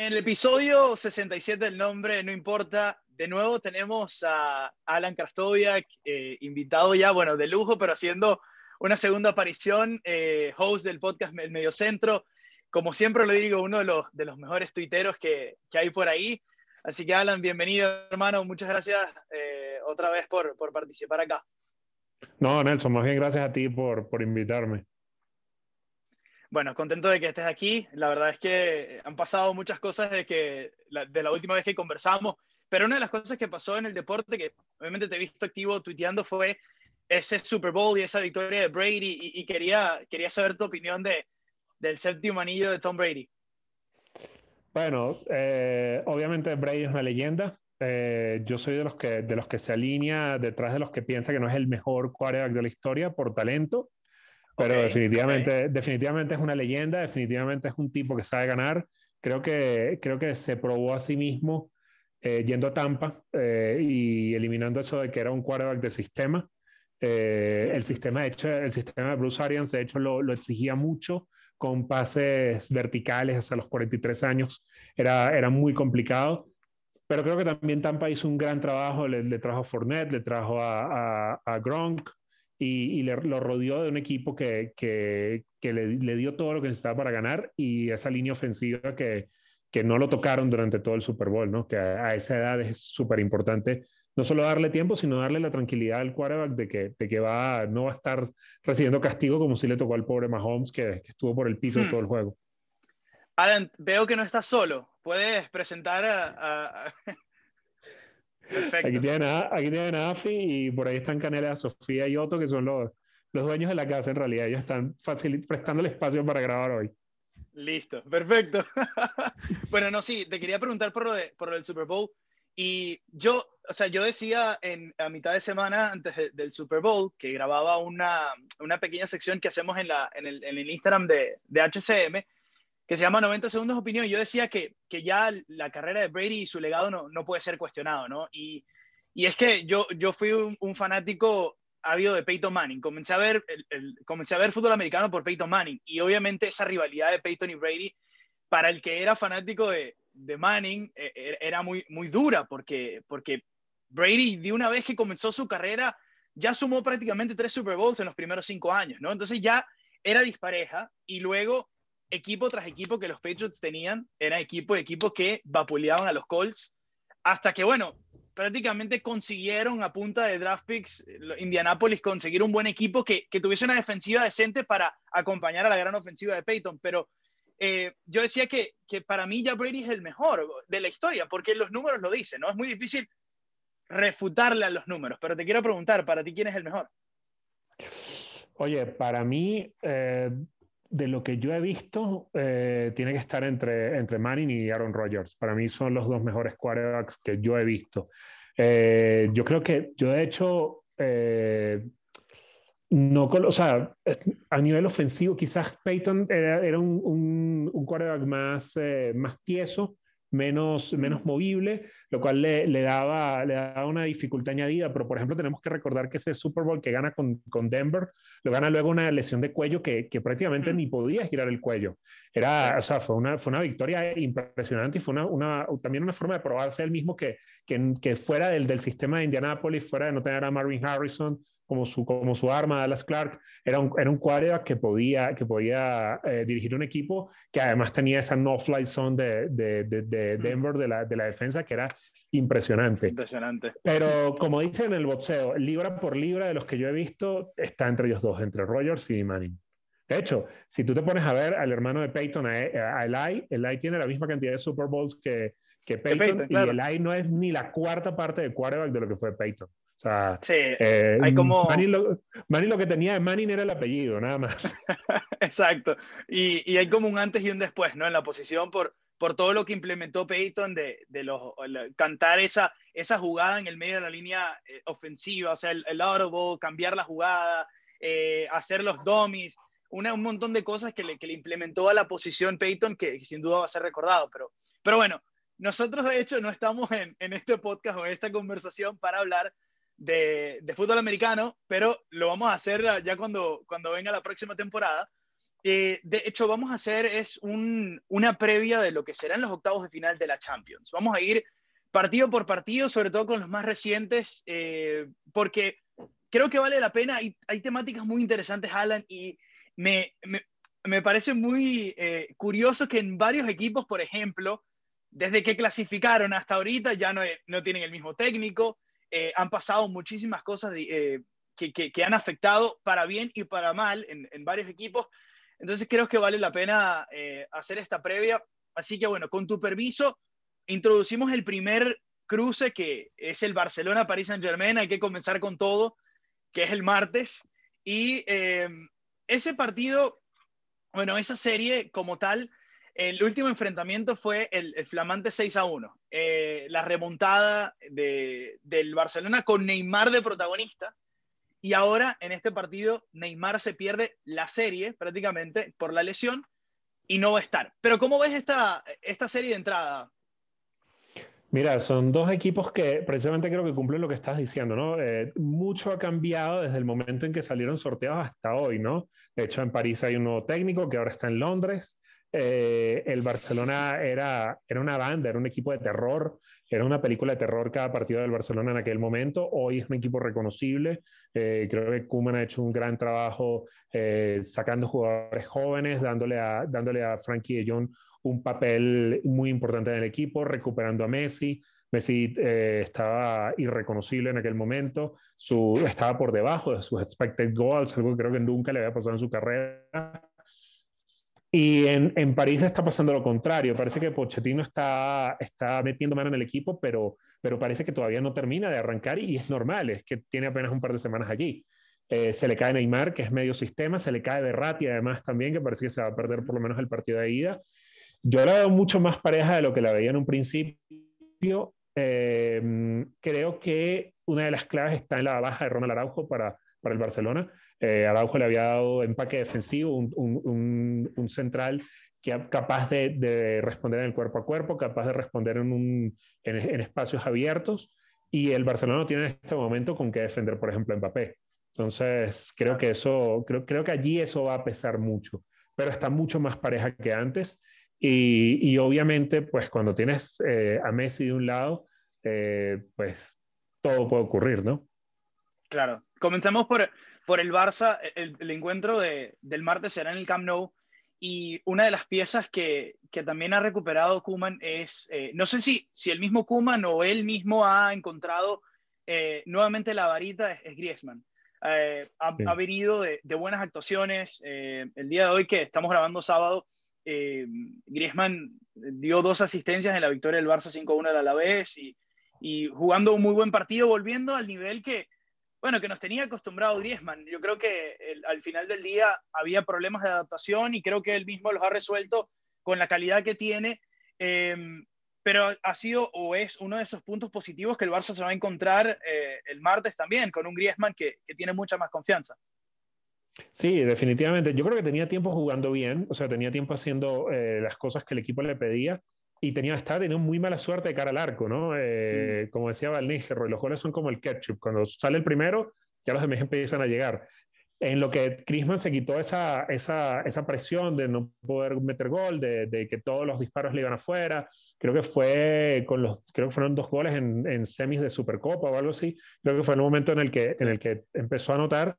En el episodio 67 del nombre No Importa, de nuevo tenemos a Alan Krastoviak, eh, invitado ya, bueno, de lujo, pero haciendo una segunda aparición, eh, host del podcast El Mediocentro. Como siempre le digo, uno de los, de los mejores tuiteros que, que hay por ahí. Así que Alan, bienvenido hermano, muchas gracias eh, otra vez por, por participar acá. No, Nelson, más bien gracias a ti por, por invitarme. Bueno, contento de que estés aquí. La verdad es que han pasado muchas cosas de, que, de la última vez que conversamos, pero una de las cosas que pasó en el deporte, que obviamente te he visto activo tuiteando, fue ese Super Bowl y esa victoria de Brady y, quería, quería saber tu opinión de, del séptimo anillo de Tom Brady. Bueno, eh, obviamente Brady es una leyenda. Eh, yo soy de los, que, de los que se alinea detrás de los que piensa que no es el mejor quarterback de la historia por talento pero definitivamente, definitivamente es una leyenda, definitivamente es un tipo que sabe ganar. Creo que, creo que se probó a sí mismo eh, yendo a Tampa eh, y eliminando eso de que era un quarterback de sistema. Eh, el, sistema hecho, el sistema de Bruce Arians, de hecho, lo, lo, exigía mucho con pases verticales hasta los 43 años. Era, era muy complicado. Pero creo que también Tampa hizo un gran trabajo. Le, le trajo a Fournette, le trajo a, a, a Gronk, y, le, lo rodeó de un equipo que, que, que le, le, dio todo lo que necesitaba para ganar y esa línea ofensiva que, que no lo tocaron durante todo el Super Bowl, ¿no? que a, a esa edad es súper importante no solo darle tiempo, sino darle la tranquilidad al quarterback de que, de que va, no va a estar recibiendo castigo como si le tocó al pobre Mahomes que, que estuvo por el piso hmm. todo el juego. Alan, veo que no estás solo. ¿Puedes presentar a, a, Aquí tienen, a, aquí tienen a Afi y por ahí están Canela, Sofía y Otto, que son los, los dueños de la casa en realidad. Ellos están prestando el espacio para grabar hoy. Listo, perfecto. bueno, no, sí, te quería preguntar por lo, de, por lo del Super Bowl. Y yo, o sea, yo decía en, a mitad de semana antes de, del Super Bowl que grababa una, una, pequeña sección que hacemos en, la, en, el, en el Instagram de, de HCM que se llama 90 segundos opinión. Yo decía que, que ya la carrera de Brady y su legado no, no puede ser cuestionado, ¿no? Y, y es que yo, yo fui un, fanático ávido de Peyton Manning. Comencé a, ver el, comencé a ver fútbol americano por Peyton Manning y obviamente esa rivalidad de Peyton y Brady, para el que era fanático de, de Manning, e, e, era muy, muy dura porque, porque Brady de una vez que comenzó su carrera ya sumó prácticamente tres Super Bowls en los primeros cinco años, ¿no? Entonces ya era dispareja y luego equipo tras equipo que los Patriots tenían, era equipo y equipo que vapuleaban a los Colts, hasta que, bueno, prácticamente consiguieron a punta de draft picks, Indianapolis conseguir un buen equipo que, que, tuviese una defensiva decente para acompañar a la gran ofensiva de Peyton, pero eh, yo decía que, que para mí ya Brady es el mejor de la historia, porque los números lo dicen, ¿no? Es muy difícil refutarle a los números, pero te quiero preguntar, para ti, ¿quién es el mejor? Oye, para mí, eh, de lo que yo he visto, eh, tiene que estar entre, entre Manning y Aaron Rodgers. Para mí son los dos mejores quarterbacks que yo he visto. Eh, yo creo que yo, de hecho, eh, no, o sea, a nivel ofensivo, quizás Peyton era, era un, un, quarterback más, más tieso, menos, menos movible, lo cual le, le, daba, le daba una dificultad añadida. Pero, por ejemplo, tenemos que recordar que ese Super Bowl que gana con, con Denver, lo gana luego una lesión de cuello que, que prácticamente mm. ni podía girar el cuello. Era, o sea, fue una, fue una victoria impresionante y fue una, una, también una forma de probarse él mismo que, que, que fuera del, del sistema de Indianapolis, fuera de no tener a Marvin Harrison, como su, como su arma, Dallas Clark, era un, era un quarterback que podía, que podía eh, dirigir un equipo que además tenía esa no-fly zone de, de, de, de Denver, de la, de la defensa, que era impresionante. Impresionante. Pero como dicen en el boxeo, libra por libra de los que yo he visto, está entre ellos dos, entre Rogers y Manning. De hecho, si tú te pones a ver al hermano de Peyton, a, a Eli, Eli tiene la misma cantidad de Super Bowls que, que Peyton, Peyton claro. y Eli no es ni la cuarta parte de quarterback de lo que fue Peyton. O sea, sí, eh, hay como... Manning lo, Manning lo, que tenía de Manning era el apellido, nada más. Exacto. Y, y, hay como un antes y un después, ¿no? En la posición por, por todo lo que implementó Peyton de, de los, cantar esa, esa jugada en el medio de la línea eh, ofensiva, o sea, el, el audible, cambiar la jugada, eh, hacer los dummies, una, un montón de cosas que le, que le implementó a la posición Peyton que, sin duda va a ser recordado. Pero, pero bueno, nosotros de hecho no estamos en, en este podcast o en esta conversación para hablar de, fútbol americano, pero lo vamos a hacer ya cuando, cuando venga la próxima temporada. Eh, de hecho, vamos a hacer es una previa de lo que serán los octavos de final de la Champions. Vamos a ir partido por partido, sobre todo con los más recientes, eh, porque creo que vale la pena. Hay, temáticas muy interesantes, Alan, y me, me, parece muy eh, curioso que en varios equipos, por ejemplo, desde que clasificaron hasta ahorita ya no, no tienen el mismo técnico, han pasado muchísimas cosas que, que, han afectado para bien y para mal en, varios equipos. Entonces creo que vale la pena eh, hacer esta previa. Así que bueno, con tu permiso, introducimos el primer cruce que es el Barcelona-París Saint-Germain. Hay que comenzar con todo, que es el martes. Y ese partido, bueno, esa serie como tal, el último enfrentamiento fue el, flamante 6 a 1. Eh, la remontada del Barcelona con Neymar de protagonista y ahora en este partido Neymar se pierde la serie prácticamente por la lesión y no va a estar. Pero ¿cómo ves esta, esta serie de entrada? Mira, son dos equipos que precisamente creo que cumplen lo que estás diciendo, ¿no? Eh, mucho ha cambiado desde el momento en que salieron sorteados hasta hoy, ¿no? De hecho, en París hay un nuevo técnico que ahora está en Londres. Eh, el Barcelona era, era una banda, era un equipo de terror, era una película de terror cada partido del Barcelona en aquel momento. Hoy es un equipo reconocible. Eh, creo que Koeman ha hecho un gran trabajo eh, sacando jugadores jóvenes, dándole a, dándole a Frankie de Jong un papel muy importante en el equipo, recuperando a Messi. Messi estaba irreconocible en aquel momento, su, estaba por debajo de sus expected goals, algo que creo que nunca le había pasado en su carrera y en, en, París está pasando lo contrario. Parece que Pochettino está, está metiendo mano en el equipo, pero, pero parece que todavía no termina de arrancar y es normal, es que tiene apenas un par de semanas allí. Eh, se le cae Neymar, que es medio sistema, se le cae Berratti además también, que parece que se va a perder por lo menos el partido de ida. Yo la veo mucho más pareja de lo que la veía en un principio. Eh, creo que una de las claves está en la baja de Ronald Araujo para, para el Barcelona. Eh, Araujo le había dado empaque defensivo, un, un, un, central que capaz de, de, responder en el cuerpo a cuerpo, capaz de responder en, un, en, espacios abiertos. Y el Barcelona no tiene en este momento con qué defender, por ejemplo, Mbappé. Entonces, creo que eso, creo, creo que allí eso va a pesar mucho, pero está mucho más pareja que antes. Y, y obviamente, pues cuando tienes eh, a Messi de un lado, eh, pues todo puede ocurrir, ¿no? Claro. Comenzamos por, por el Barça, el, encuentro de, del martes será en el Camp Nou y una de las piezas que, que también ha recuperado Kuman es, eh, no sé si, si el mismo Kuman o él mismo ha encontrado eh, nuevamente la varita, es, Griezmann. Eh, ha, venido de, de, buenas actuaciones. el día de hoy que estamos grabando sábado, Griezmann dio dos asistencias en la victoria del Barça 5-1 al Alavés y, y jugando un muy buen partido, volviendo al nivel que, bueno, que nos tenía acostumbrado Griezmann. Yo creo que al final del día había problemas de adaptación y creo que él mismo los ha resuelto con la calidad que tiene. Em, pero ha sido o es uno de esos puntos positivos que el Barça se va a encontrar eh, el martes también, con un Griezmann que, tiene mucha más confianza. Sí, definitivamente. Yo creo que tenía tiempo jugando bien, o sea, tenía tiempo haciendo eh, las cosas que el equipo le pedía y tenía, estaba teniendo muy mala suerte de cara al arco, ¿no? Eh, mm. Como decía Val los goles son como el ketchup. Cuando sale el primero, ya los demás empiezan a llegar. En lo que Crisman se quitó esa, esa, esa, presión de no poder meter gol, de, de, que todos los disparos le iban afuera. Creo que fue con los, creo que fueron dos goles en, en semis de Supercopa o algo así. Creo que fue el momento en el que, en el que empezó a notar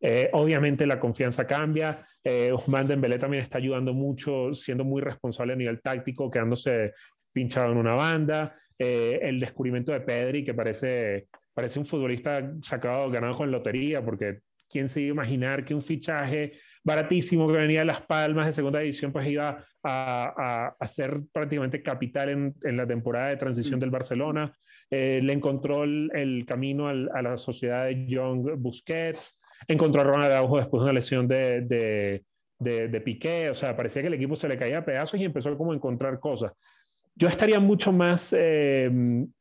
eh, obviamente la confianza cambia. Eh, Ousmane Dembélé también está ayudando mucho, siendo muy responsable a nivel táctico, quedándose pinchado en una banda. Eh, el descubrimiento de Pedri, que parece, parece un futbolista sacado, ganado con lotería, porque quién se iba a imaginar que un fichaje baratísimo que venía de Las Palmas de segunda división, pues iba a, a, ser prácticamente capital en, en, la temporada de transición mm. del Barcelona. Eh, le encontró el, el camino al, a la sociedad de Young Busquets encontró a Ronald Araujo después de una lesión de, de, de, Piqué, o sea, parecía que el equipo se le caía a pedazos y empezó como a encontrar cosas. Yo estaría mucho más eh,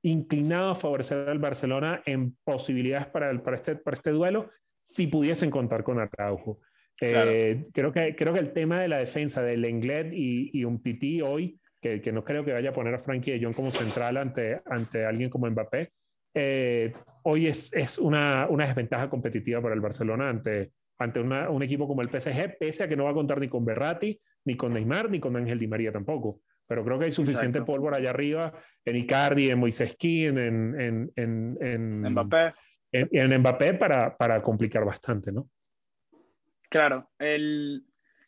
inclinado a favorecer al Barcelona en posibilidades para, el, para, este, para este duelo si pudiesen contar con Araujo. Eh, creo, que, creo que el tema de la defensa de Lenglet y, y un Titi hoy, que, que, no creo que vaya a poner a Frankie de Jong como central ante, ante alguien como Mbappé, eh, hoy es, es una, una, desventaja competitiva para el Barcelona ante, ante un equipo como el PSG, pese a que no va a contar ni con Berratti, ni con Neymar, ni con Ángel Di María tampoco. Pero creo que hay suficiente pólvora allá arriba en Icardi, en Moiseski, en, en, en, en, Mbappé, en, Mbappé para, para complicar bastante, ¿no? Claro, el,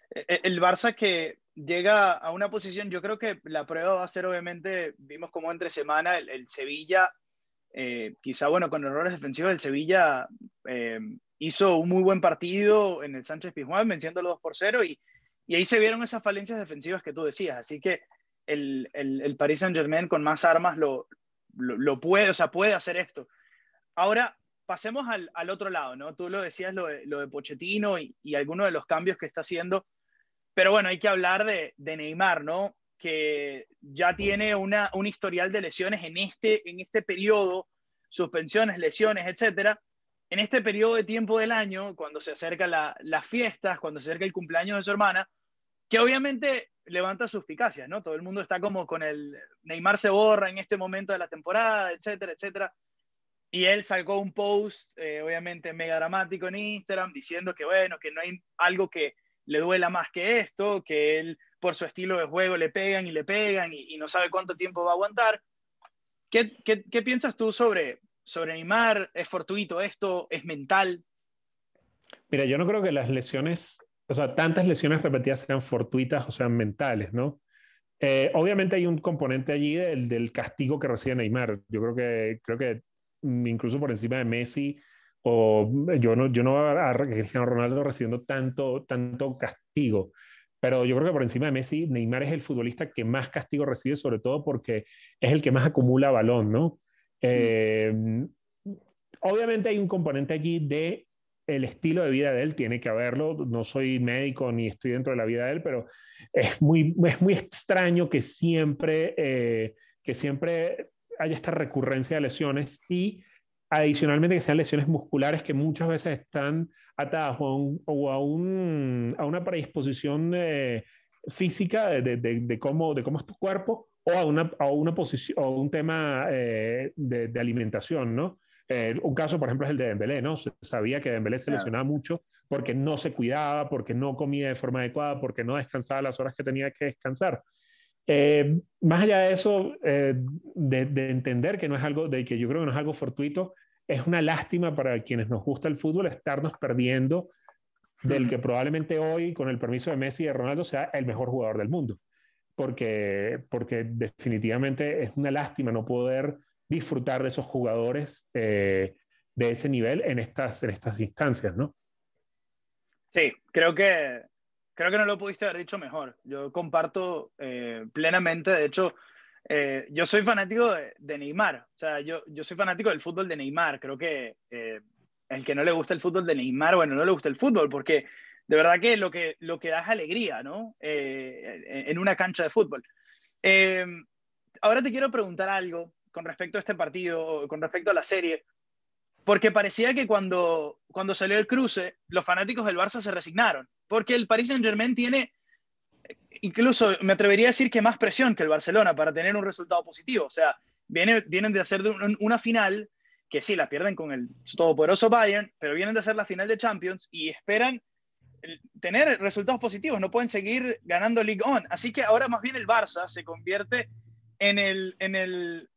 el Barça que llega a una posición, yo creo que la prueba va a ser obviamente, vimos como entre semana el, Sevilla, eh, quizá bueno, con errores defensivos, el Sevilla eh, hizo un muy buen partido en el Sánchez Pizjuán, venciendo los 2 por 0 y, ahí se vieron esas falencias defensivas que tú decías, así que el, el, el Paris Saint Germain con más armas lo, lo, puede, o sea, puede hacer esto. Ahora, pasemos al, al, otro lado, ¿no? Tú lo decías, lo de, lo de Pochettino y, y algunos de los cambios que está haciendo pero bueno, hay que hablar de, Neymar, ¿no? Que ya tiene una, un historial de lesiones en este, en este periodo, suspensiones, lesiones, etcétera. En este periodo de tiempo del año, cuando se acercan las fiestas, cuando se acerca el cumpleaños de su hermana, que obviamente levanta suspicacias, ¿no? Todo el mundo está como con el Neymar se borra en este momento de la temporada, etcétera, etcétera. Y él sacó un post, eh, obviamente mega dramático en Instagram, diciendo que bueno, que no hay algo que, le duela más que esto, que él por su estilo de juego le pegan y le pegan y, no sabe cuánto tiempo va a aguantar. ¿Qué, piensas tú sobre, sobre Neymar? ¿Es fortuito esto? ¿Es mental? Mira, yo no creo que las lesiones, o sea, tantas lesiones repetidas sean fortuitas o sean mentales, ¿no? Eh, obviamente hay un componente allí del, del, castigo que recibe Neymar. Yo creo que, creo que incluso por encima de Messi, o yo no, yo no a Cristiano Ronaldo recibiendo tanto, tanto castigo. Pero yo creo que por encima de Messi, Neymar es el futbolista que más castigo recibe, sobre todo porque es el que más acumula balón, ¿no? Eh, obviamente hay un componente allí de el estilo de vida de él, tiene que haberlo. No soy médico ni estoy dentro de la vida de él, pero es muy, es muy extraño que siempre, eh, que siempre haya esta recurrencia de lesiones y Adicionalmente, que sean lesiones musculares que muchas veces están atadas o a, un, a, una predisposición eh, física de, de, cómo, de cómo es tu cuerpo o a, una, a una posición, o un tema eh, de, alimentación, ¿no? Eh, un caso, por ejemplo, es el de Dembélé, ¿no? Se sabía que Dembélé se lesionaba mucho porque no se cuidaba, porque no comía de forma adecuada, porque no descansaba las horas que tenía que descansar. más allá de eso, de, de, entender que no es algo, de que yo creo que no es algo fortuito, es una lástima para quienes nos gusta el fútbol estarnos perdiendo del que probablemente hoy, con el permiso de Messi y de Ronaldo, sea el mejor jugador del mundo. Porque, porque definitivamente es una lástima no poder disfrutar de esos jugadores eh, de ese nivel en estas, en estas instancias, ¿no? Sí, creo que, creo que no lo pudiste haber dicho mejor. Yo comparto eh, plenamente, de hecho, eh, yo soy fanático de, Neymar, o sea, yo, yo soy fanático del fútbol de Neymar. Creo que eh, el que no le gusta el fútbol de Neymar, bueno, no le gusta el fútbol, porque de verdad que lo que, lo que da es alegría, ¿no? Eh, en una cancha de fútbol. ahora te quiero preguntar algo con respecto a este partido, con respecto a la serie, porque parecía que cuando, cuando salió el cruce, los fanáticos del Barça se resignaron, porque el Paris Saint-Germain tiene incluso me atrevería a decir que más presión que el Barcelona para tener un resultado positivo. O sea, vienen, vienen de hacer una final que sí, la pierden con el todopoderoso Bayern, pero vienen de hacer la final de Champions y esperan tener resultados positivos, no pueden seguir ganando League On. Así que ahora más bien el Barça se convierte en el, en el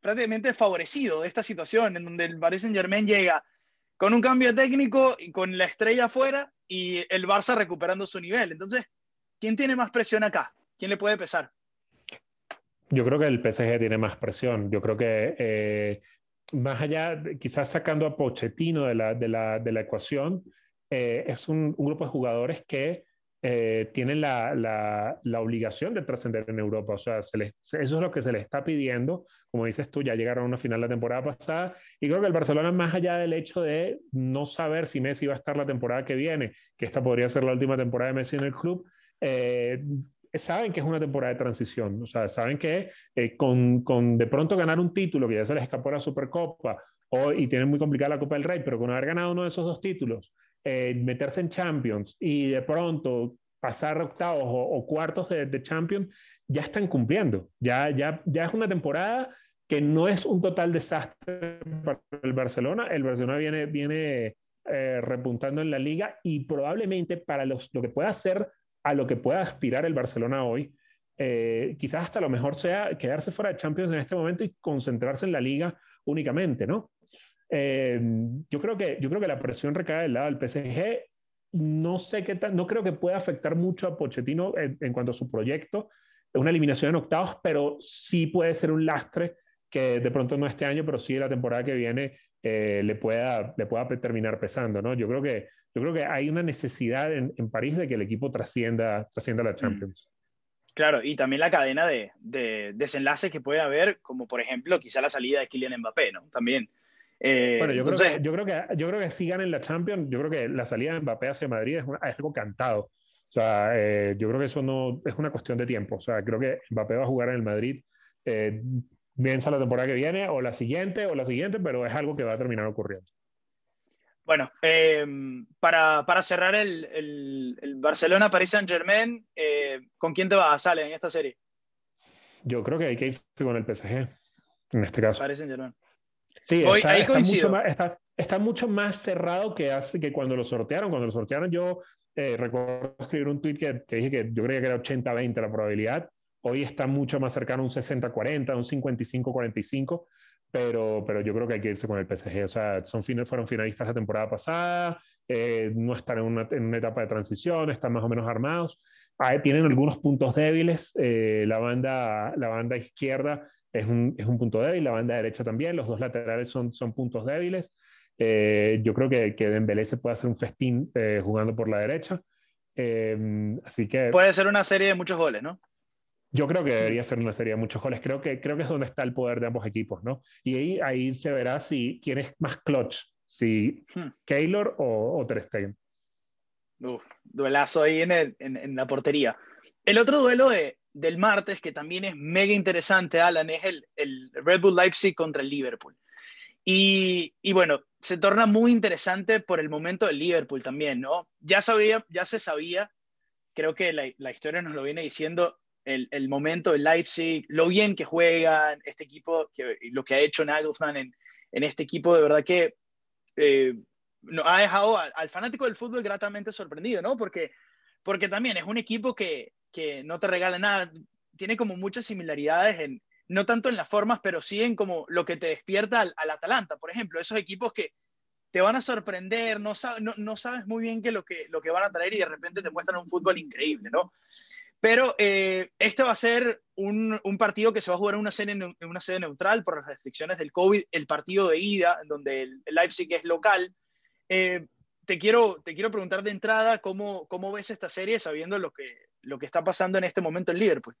prácticamente favorecido de esta situación, en donde el Paris Saint Germain llega con un cambio técnico y con la estrella afuera y el Barça recuperando su nivel. Entonces, ¿Quién tiene más presión acá? ¿Quién le puede pesar? Yo creo que el PSG tiene más presión. Yo creo que eh, más allá, quizás sacando a Pochettino de la, de la, de la ecuación, eh, es un, un, grupo de jugadores que eh, tienen la, la, la, obligación de trascender en Europa. O sea, se les, eso es lo que se les está pidiendo. Como dices tú, ya llegaron a una final la temporada pasada. Y creo que el Barcelona, más allá del hecho de no saber si Messi va a estar la temporada que viene, que esta podría ser la última temporada de Messi en el club, eh, saben que es una temporada de transición, o sea, saben que eh, con, con, de pronto ganar un título que ya se les escapó la Supercopa o, y tienen muy complicada la Copa del Rey, pero con haber ganado uno de esos dos títulos, eh, meterse en Champions y de pronto pasar octavos o, cuartos de, de, Champions, ya están cumpliendo, ya, ya, ya es una temporada que no es un total desastre para el Barcelona, el Barcelona viene, viene repuntando en la liga y probablemente para los, lo que pueda hacer, a lo que pueda aspirar el Barcelona hoy, eh, quizás hasta lo mejor sea quedarse fuera de Champions en este momento y concentrarse en la liga únicamente, ¿no? Eh, yo, creo que, yo creo que la presión recae del lado del PSG. No sé qué tal, no creo que pueda afectar mucho a Pochettino en, cuanto a su proyecto. Una eliminación en octavos, pero sí puede ser un lastre que de pronto no este año, pero sí la temporada que viene eh, le, pueda, le pueda terminar pesando, ¿no? Yo creo que, yo creo que hay una necesidad en, en París de que el equipo trascienda, trascienda la mm. Champions. Claro, y también la cadena de, de, desenlaces que puede haber, como por ejemplo quizá la salida de Kylian Mbappé, ¿no? También. Eh, bueno, yo, creo que, yo, creo que, yo creo que si ganan la Champions, yo creo que la salida de Mbappé hacia Madrid es, algo cantado. O sea, eh, yo creo que eso no es una cuestión de tiempo. O sea, creo que Mbappé va a jugar en el Madrid, eh, bien sea la temporada que viene, o la siguiente, o la siguiente, pero es algo que va a terminar ocurriendo. Bueno, em, para, para, cerrar el, el, el Barcelona-Paris Saint-Germain, eh, ¿con quién te vas a salir en esta serie? Yo creo que hay que irse con el PSG, en este caso. Paris Saint-Germain. Sí, está, ahí está, mucho más, está, mucho más, cerrado que hace que cuando lo sortearon. Cuando lo sortearon, yo eh, recuerdo escribir un tweet que, que, dije que yo creía que era 80-20 la probabilidad. Hoy está mucho más cercano a un 60-40, un 55-45 pero, pero yo creo que hay que irse con el PSG. O sea, son, fueron finalistas la temporada pasada, eh, no están en una, en una, etapa de transición, están más o menos armados. Ah, tienen algunos puntos débiles. Eh, la, banda, la banda izquierda es un, es un, punto débil, la banda derecha también. Los dos laterales son, son puntos débiles. Eh, yo creo que, que Dembélé se puede hacer un festín jugando por la derecha. así que... Puede ser una serie de muchos goles, ¿no? Yo creo que debería ser una serie de muchos goles. Creo que, creo que es donde está el poder de ambos equipos, ¿no? Y ahí, ahí se verá si quién es más clutch, si hmm. Keylor o, o Ter Stegen. Uf, duelazo ahí en, el, en, la portería. El otro duelo de, del martes, que también es mega interesante, Alan, es el, el Red Bull Leipzig contra el Liverpool. Y, y, bueno, se torna muy interesante por el momento del Liverpool también, ¿no? Ya, sabía, ya se sabía, creo que la, la historia nos lo viene diciendo, el, momento de Leipzig, lo bien que juegan este equipo, lo que ha hecho Nagelsmann en, este equipo, de verdad que eh, ha dejado al, fanático del fútbol gratamente sorprendido, ¿no? Porque, porque también es un equipo que, que no te regala nada, tiene como muchas similaridades en, no tanto en las formas, pero sí en como lo que te despierta al, al Atalanta, por ejemplo, esos equipos que te van a sorprender, no, no, no, sabes muy bien qué lo que, lo que van a traer y de repente te muestran un fútbol increíble, ¿no? Pero eh, este va a ser un, un, partido que se va a jugar en una, sede, en una sede neutral por las restricciones del COVID, el partido de ida, en donde el, Leipzig es local. Eh, te, quiero, te quiero preguntar de entrada cómo, cómo ves esta serie sabiendo lo que, lo que está pasando en este momento en Liverpool.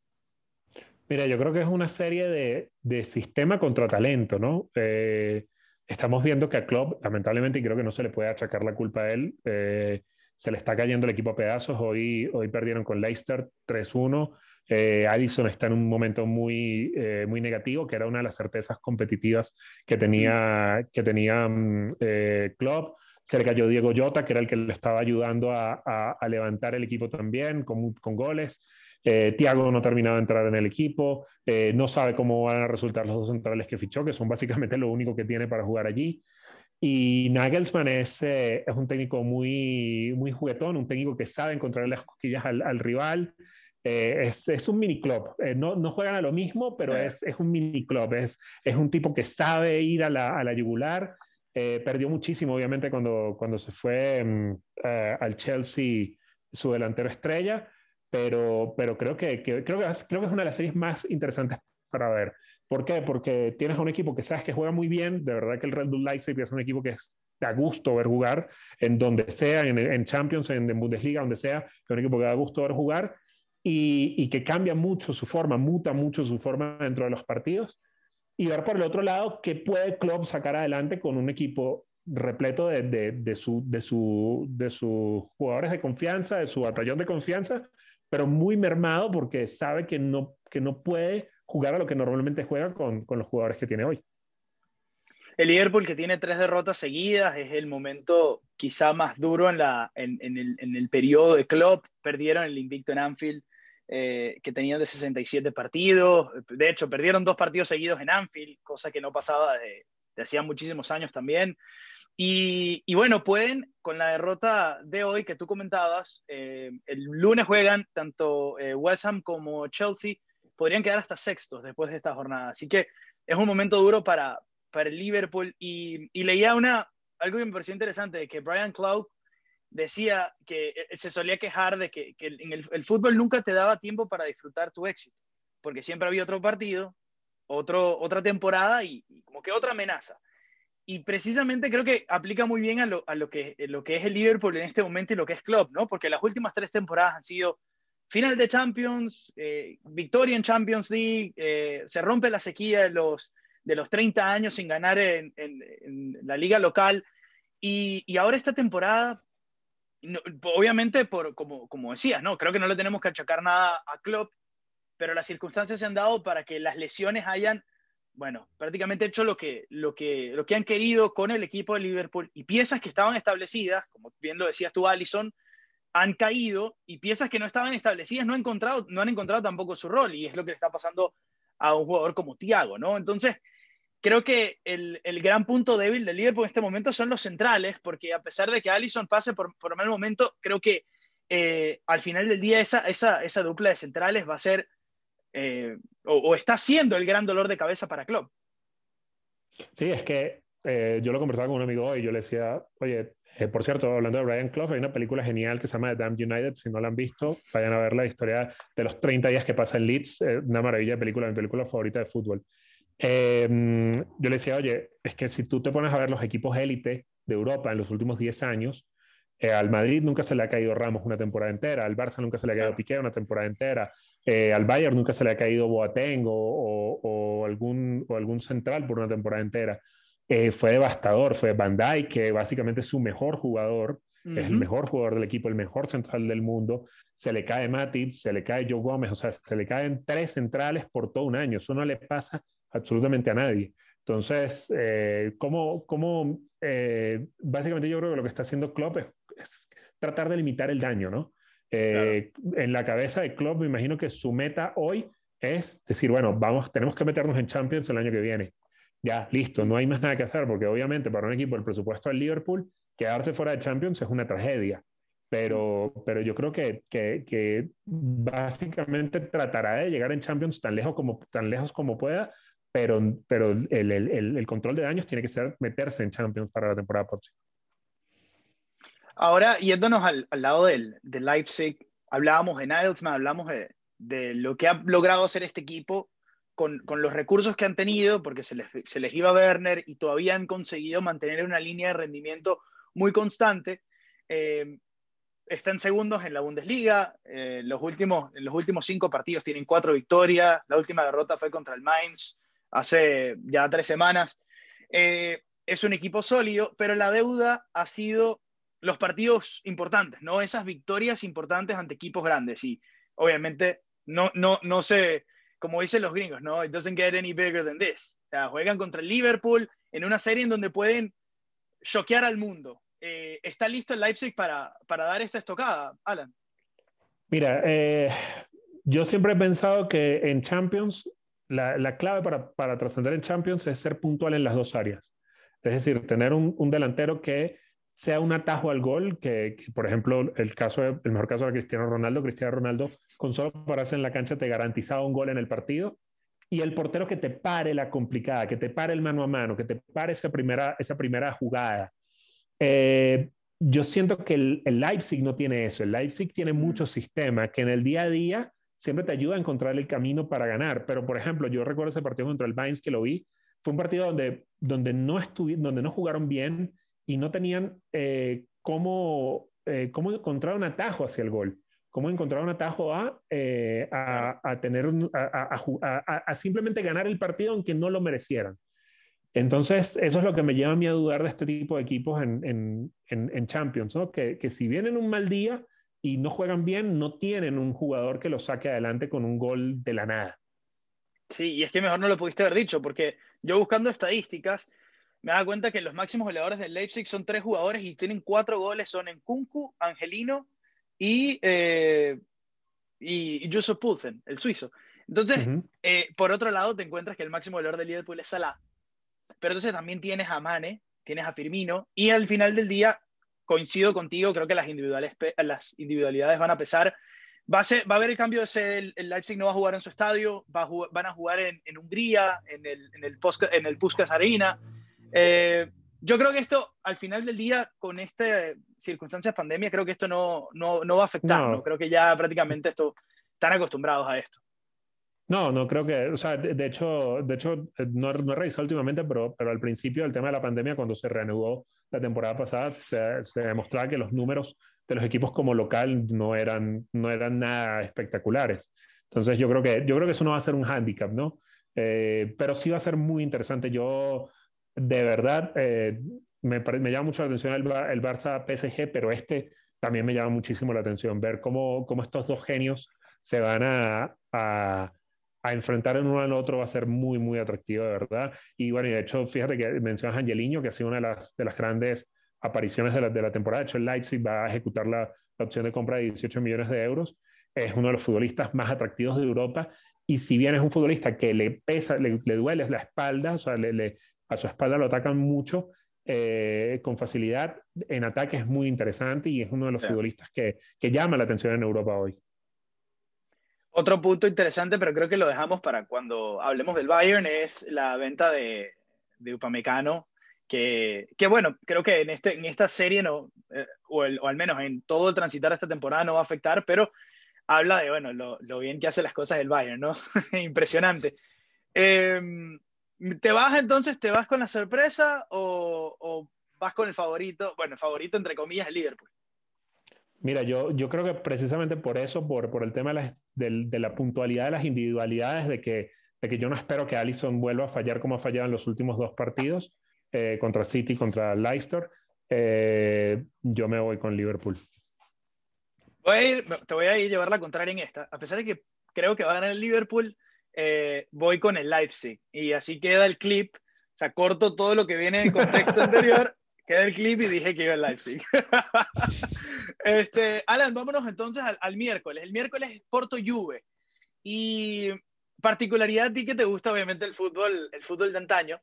Mira, yo creo que es una serie de, de sistema contra talento, ¿no? Eh, estamos viendo que a Klopp, lamentablemente, y creo que no se le puede achacar la culpa a él, eh, se le está cayendo el equipo a pedazos. Hoy, hoy perdieron con Leicester 3-1. Eh, Addison está en un momento muy, eh, muy negativo, que era una de las certezas competitivas que tenía, que tenía mm, eh, Klopp. Se le cayó Diego Jota, que era el que le estaba ayudando a, a, levantar el equipo también con, con goles. Eh, Tiago no terminaba de entrar en el equipo, eh, no sabe cómo van a resultar los dos centrales que fichó, que son básicamente lo único que tiene para jugar allí. Y Nagelsmann es, eh, es un técnico muy, muy juguetón, un técnico que sabe encontrar las cosquillas al, al rival. Eh, es, es, un mini club. Eh, no, no, juegan a lo mismo, pero es, es, un mini club. Es, es un tipo que sabe ir a la, a la yugular. perdió muchísimo, obviamente, cuando, cuando se fue um, al Chelsea su delantero estrella, pero, pero creo, que, que, creo, que, creo que es una de las series más interesantes para ver. ¿Por qué? Porque tienes a un equipo que sabes que juega muy bien, de verdad que el Red Bull Leipzig es un equipo que es da gusto ver jugar, en donde sea, en, Champions, en, en, Bundesliga, donde sea, es un equipo que da gusto ver jugar y, y, que cambia mucho su forma, muta mucho su forma dentro de los partidos. Y ver por el otro lado qué puede Klopp sacar adelante con un equipo repleto de, de, de, su, de, su, de sus jugadores de confianza, de su batallón de confianza, pero muy mermado porque sabe que no, que no puede jugar a lo que normalmente juega con, los jugadores que tiene hoy. El Liverpool que tiene tres derrotas seguidas es el momento quizá más duro en, la, en, el, en el, periodo de Klopp. Perdieron el invicto en Anfield eh, que tenían de 67 partidos. De hecho, perdieron dos partidos seguidos en Anfield, cosa que no pasaba de, de hacía muchísimos años también. Y, bueno, pueden, con la derrota de hoy que tú comentabas, eh, el lunes juegan tanto eh, West Ham como Chelsea, podrían quedar hasta sextos después de esta jornada. Así que es un momento duro para, para Liverpool. Y, leía una, algo que me pareció interesante, que Brian Clough decía que eh, se solía quejar de que, en el, fútbol nunca te daba tiempo para disfrutar tu éxito, porque siempre había otro partido, otro, otra temporada y como que otra amenaza y precisamente creo que aplica muy bien a lo, a lo, que, lo que es el Liverpool en este momento y lo que es Klopp, ¿no? Porque las últimas tres temporadas han sido final de Champions, eh, victoria en Champions League, eh, se rompe la sequía de los, de los 30 años sin ganar en, la liga local. Y, ahora esta temporada, obviamente, por, como, como decías, ¿no? Creo que no le tenemos que achacar nada a Klopp, pero las circunstancias se han dado para que las lesiones hayan bueno, prácticamente hecho lo que, lo, que, lo que han querido con el equipo de Liverpool y piezas que estaban establecidas, como bien lo decías tú, Allison, han caído y piezas que no estaban establecidas no han encontrado, no han encontrado tampoco su rol y es lo que le está pasando a un jugador como Thiago, ¿no? Entonces, creo que el, el gran punto débil del Liverpool en este momento son los centrales, porque a pesar de que Allison pase por, por mal momento, creo que eh, al final del día esa, esa, esa dupla de centrales va a ser eh, o, está siendo el gran dolor de cabeza para Klopp. Sí, es que eh, yo lo conversaba con un amigo hoy yo le decía, oye, eh, por cierto, hablando de Brian Clough, hay una película genial que se llama The Damned United. Si no la han visto, vayan a ver la historia de los 30 días que pasa en Leeds. una maravilla de película, mi película favorita de fútbol. yo le decía, oye, es que si tú te pones a ver los equipos élite de Europa en los últimos 10 años, eh, al Madrid nunca se le ha caído Ramos una temporada entera, al Barça nunca se le ha caído Piqué una temporada entera, eh, al Bayern nunca se le ha caído Boateng o, algún, o algún central por una temporada entera. Eh, fue devastador, fue Van Dijk, que básicamente es su mejor jugador, es el mejor jugador del equipo, el mejor central del mundo. Se le cae Matip, se le cae Joe Gómez, o sea, se le caen tres centrales por todo un año. Eso no le pasa absolutamente a nadie. Entonces, ¿cómo, cómo básicamente yo creo que lo que está haciendo Klopp es es tratar de limitar el daño, ¿no? Eh, en la cabeza de Klopp, me imagino que su meta hoy es decir, bueno, vamos, tenemos que meternos en Champions el año que viene. Ya, listo, no hay más nada que hacer, porque obviamente para un equipo el presupuesto del Liverpool, quedarse fuera de Champions es una tragedia. Pero, pero yo creo que, que, que básicamente tratará de llegar en Champions tan lejos como, tan lejos como pueda, pero, pero el, el, el control de daños tiene que ser meterse en Champions para la temporada próxima. Ahora, yéndonos al, lado del, Leipzig, hablábamos de Nagelsmann, hablamos de, lo que ha logrado hacer este equipo con, los recursos que han tenido, porque se les, se les iba Werner y todavía han conseguido mantener una línea de rendimiento muy constante. Eh, están segundos en la Bundesliga. Eh, los últimos, en los últimos cinco partidos tienen cuatro victorias. La última derrota fue contra el Mainz hace ya tres semanas. Eh, es un equipo sólido, pero la deuda ha sido los partidos importantes, ¿no? Esas victorias importantes ante equipos grandes. Y obviamente no, no, no sé, como dicen los gringos, ¿no? It doesn't get any bigger than this. O sea, juegan contra el Liverpool en una serie en donde pueden choquear al mundo. Eh, ¿Está listo el Leipzig para, para dar esta estocada, Alan? Mira, eh, yo siempre he pensado que en Champions la, la clave para, para, trascender en Champions es ser puntual en las dos áreas. Es decir, tener un, un delantero que sea un atajo al gol, que, por ejemplo, el, caso el mejor caso de Cristiano Ronaldo, Cristiano Ronaldo con solo pararse en la cancha te garantizaba un gol en el partido, y el portero que te pare la complicada, que te pare el mano a mano, que te pare esa primera, esa primera jugada. Eh, yo siento que el, Leipzig no tiene eso, el Leipzig tiene mm. muchos sistemas que en el día a día siempre te ayuda a encontrar el camino para ganar, pero por ejemplo, yo recuerdo ese partido contra el Mainz que lo vi, fue un partido donde, donde, no, donde no jugaron bien, y no tenían eh, cómo, eh, cómo encontrar un atajo hacia el gol, cómo encontrar un atajo a, eh, a, tener a, simplemente ganar el partido aunque no lo merecieran. Entonces, eso es lo que me lleva a mí a dudar de este tipo de equipos en, en, en, Champions, ¿no? que, que si vienen un mal día y no juegan bien, no tienen un jugador que los saque adelante con un gol de la nada. Sí, y es que mejor no lo pudiste haber dicho, porque yo buscando estadísticas, me da cuenta que los máximos goleadores del Leipzig son tres jugadores y tienen cuatro goles, son en Kunku, Angelino y, eh, y, Joseph Poulsen, el suizo. Entonces, eh, por otro lado, te encuentras que el máximo goleador del Liverpool es Salah. Pero entonces también tienes a Mane, tienes a Firmino, y al final del día coincido contigo, creo que las, individuales, las individualidades van a pesar. Va a, va a haber el cambio de ser, el Leipzig no va a jugar en su estadio, va van a jugar en, en Hungría, en el, en el, en el Puskas Arena. Eh, yo creo que esto, al final del día, con estas circunstancias pandemia, creo que esto no, no, no va a afectar. No. Creo que ya prácticamente esto, están acostumbrados a esto. No, no creo que, o sea, de, hecho, de hecho eh, no, no, he revisado últimamente, pero, pero al principio del tema de la pandemia, cuando se reanudó la temporada pasada, se, se, demostraba que los números de los equipos como local no eran, no eran nada espectaculares. Entonces yo creo que, yo creo que eso no va a ser un hándicap, ¿no? Eh, pero sí va a ser muy interesante. Yo, de verdad, eh, me, me, llama mucho la atención el, el Barça PSG, pero este también me llama muchísimo la atención, ver cómo, cómo estos dos genios se van a, a enfrentar en uno al otro va a ser muy, muy atractivo, de verdad. Y bueno, y de hecho, fíjate que mencionas a Angeliño, que ha sido una de las, de las grandes apariciones de la, de la temporada. De hecho, el Leipzig va a ejecutar la, la, opción de compra de 18 millones de euros. Es uno de los futbolistas más atractivos de Europa. Y si bien es un futbolista que le pesa, le, le duele la espalda, o sea, le, a su espalda lo atacan mucho, eh, con facilidad, en ataque es muy interesante y es uno de los sí. futbolistas que, que llama la atención en Europa hoy. Otro punto interesante, pero creo que lo dejamos para cuando hablemos del Bayern, es la venta de, de Upamecano, que, que, bueno, creo que en, este, en esta serie, no, eh, o, el, o, al menos en todo el transitar esta temporada no va a afectar, pero habla de, bueno, lo, lo bien que hace las cosas el Bayern, ¿no? Impresionante. Eh, ¿Te vas entonces, te vas con la sorpresa o, o vas con el favorito? Bueno, el favorito entre comillas, el Liverpool. Mira, yo, yo creo que precisamente por eso, por, por el tema de la, de, de la, puntualidad de las individualidades, de que, de que yo no espero que Allison vuelva a fallar como ha fallado en los últimos dos partidos, eh, contra City, contra Leicester, eh, yo me voy con Liverpool. Voy a ir, te voy a ir a llevar la contraria en esta. A pesar de que creo que va a ganar el Liverpool, eh, voy con el Leipzig. Y así queda el clip. O sea, corto todo lo que viene en el contexto anterior quedé el clip y dije que iba el Leipzig. este, Alan, vámonos entonces al, al, miércoles. El miércoles es Porto Juve. Y particularidad a ti que te gusta obviamente el fútbol, el fútbol de antaño.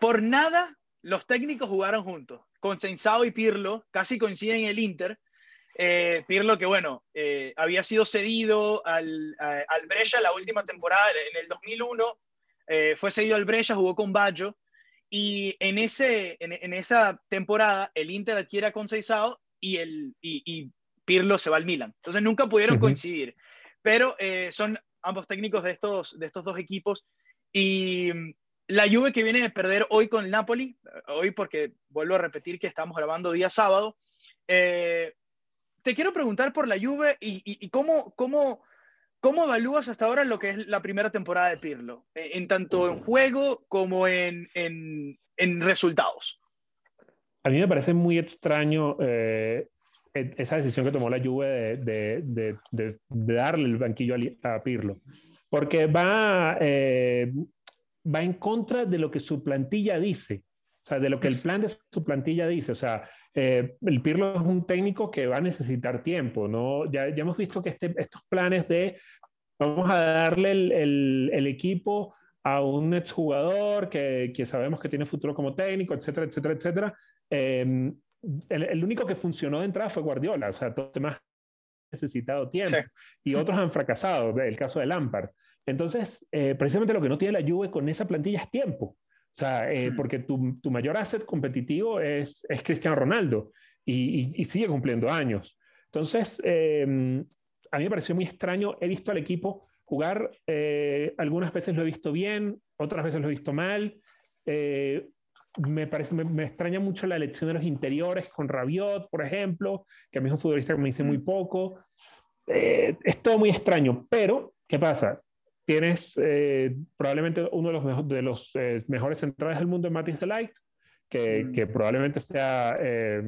Por nada los técnicos jugaron juntos. Con Sensao y Pirlo casi coinciden en el Inter. Eh, Pirlo que bueno, eh, había sido cedido al, a, al Brescia la última temporada, en el 2001, eh, fue cedido al Brescia, jugó con Baggio, y en, ese, en, en, esa temporada, el Inter adquiere a Conceição y, el, y, y, Pirlo se va al Milan. Entonces nunca pudieron uh -huh. coincidir. Pero eh, son ambos técnicos de estos, de estos dos equipos. Y la Juve que viene de perder hoy con el Napoli, hoy porque vuelvo a repetir que estamos grabando día sábado, eh, te quiero preguntar por la Juve y, y, y cómo, cómo, ¿Cómo evalúas hasta ahora lo que es la primera temporada de Pirlo? En tanto en juego como en, en, en resultados. A mí me parece muy extraño eh, esa decisión que tomó la Juve de, de, de, de darle el banquillo a, a Pirlo. Porque va, eh, va en contra de lo que su plantilla dice. O sea, de lo que el plan de su plantilla dice. O sea, eh, el Pirlo es un técnico que va a necesitar tiempo, ¿no? Ya, ya hemos visto que este, estos planes de vamos a darle el, el, el equipo a un exjugador que, que, sabemos que tiene futuro como técnico, etcétera, etcétera, etcétera. Eh, el, el, único que funcionó de entrada fue Guardiola, o sea, todo demás necesitado tiempo. Sí. Y otros han fracasado, el caso de Lampard. Entonces, eh, precisamente lo que no tiene la Juve con esa plantilla es tiempo. O sea, eh, mm. porque tu, tu, mayor asset competitivo es, es Cristiano Ronaldo y, y, y, sigue cumpliendo años. Entonces, eh, a mí me pareció muy extraño. He visto al equipo jugar, eh, algunas veces lo he visto bien, otras veces lo he visto mal. Eh, me, parece, me, me, extraña mucho la elección de los interiores con Rabiot, por ejemplo, que a mí es un futbolista que me dice muy mm. poco. Es todo muy extraño, pero ¿qué pasa? Tienes eh, probablemente uno de los, de eh, mejores centrales del mundo en Matis Delight, que, mm. que probablemente sea eh,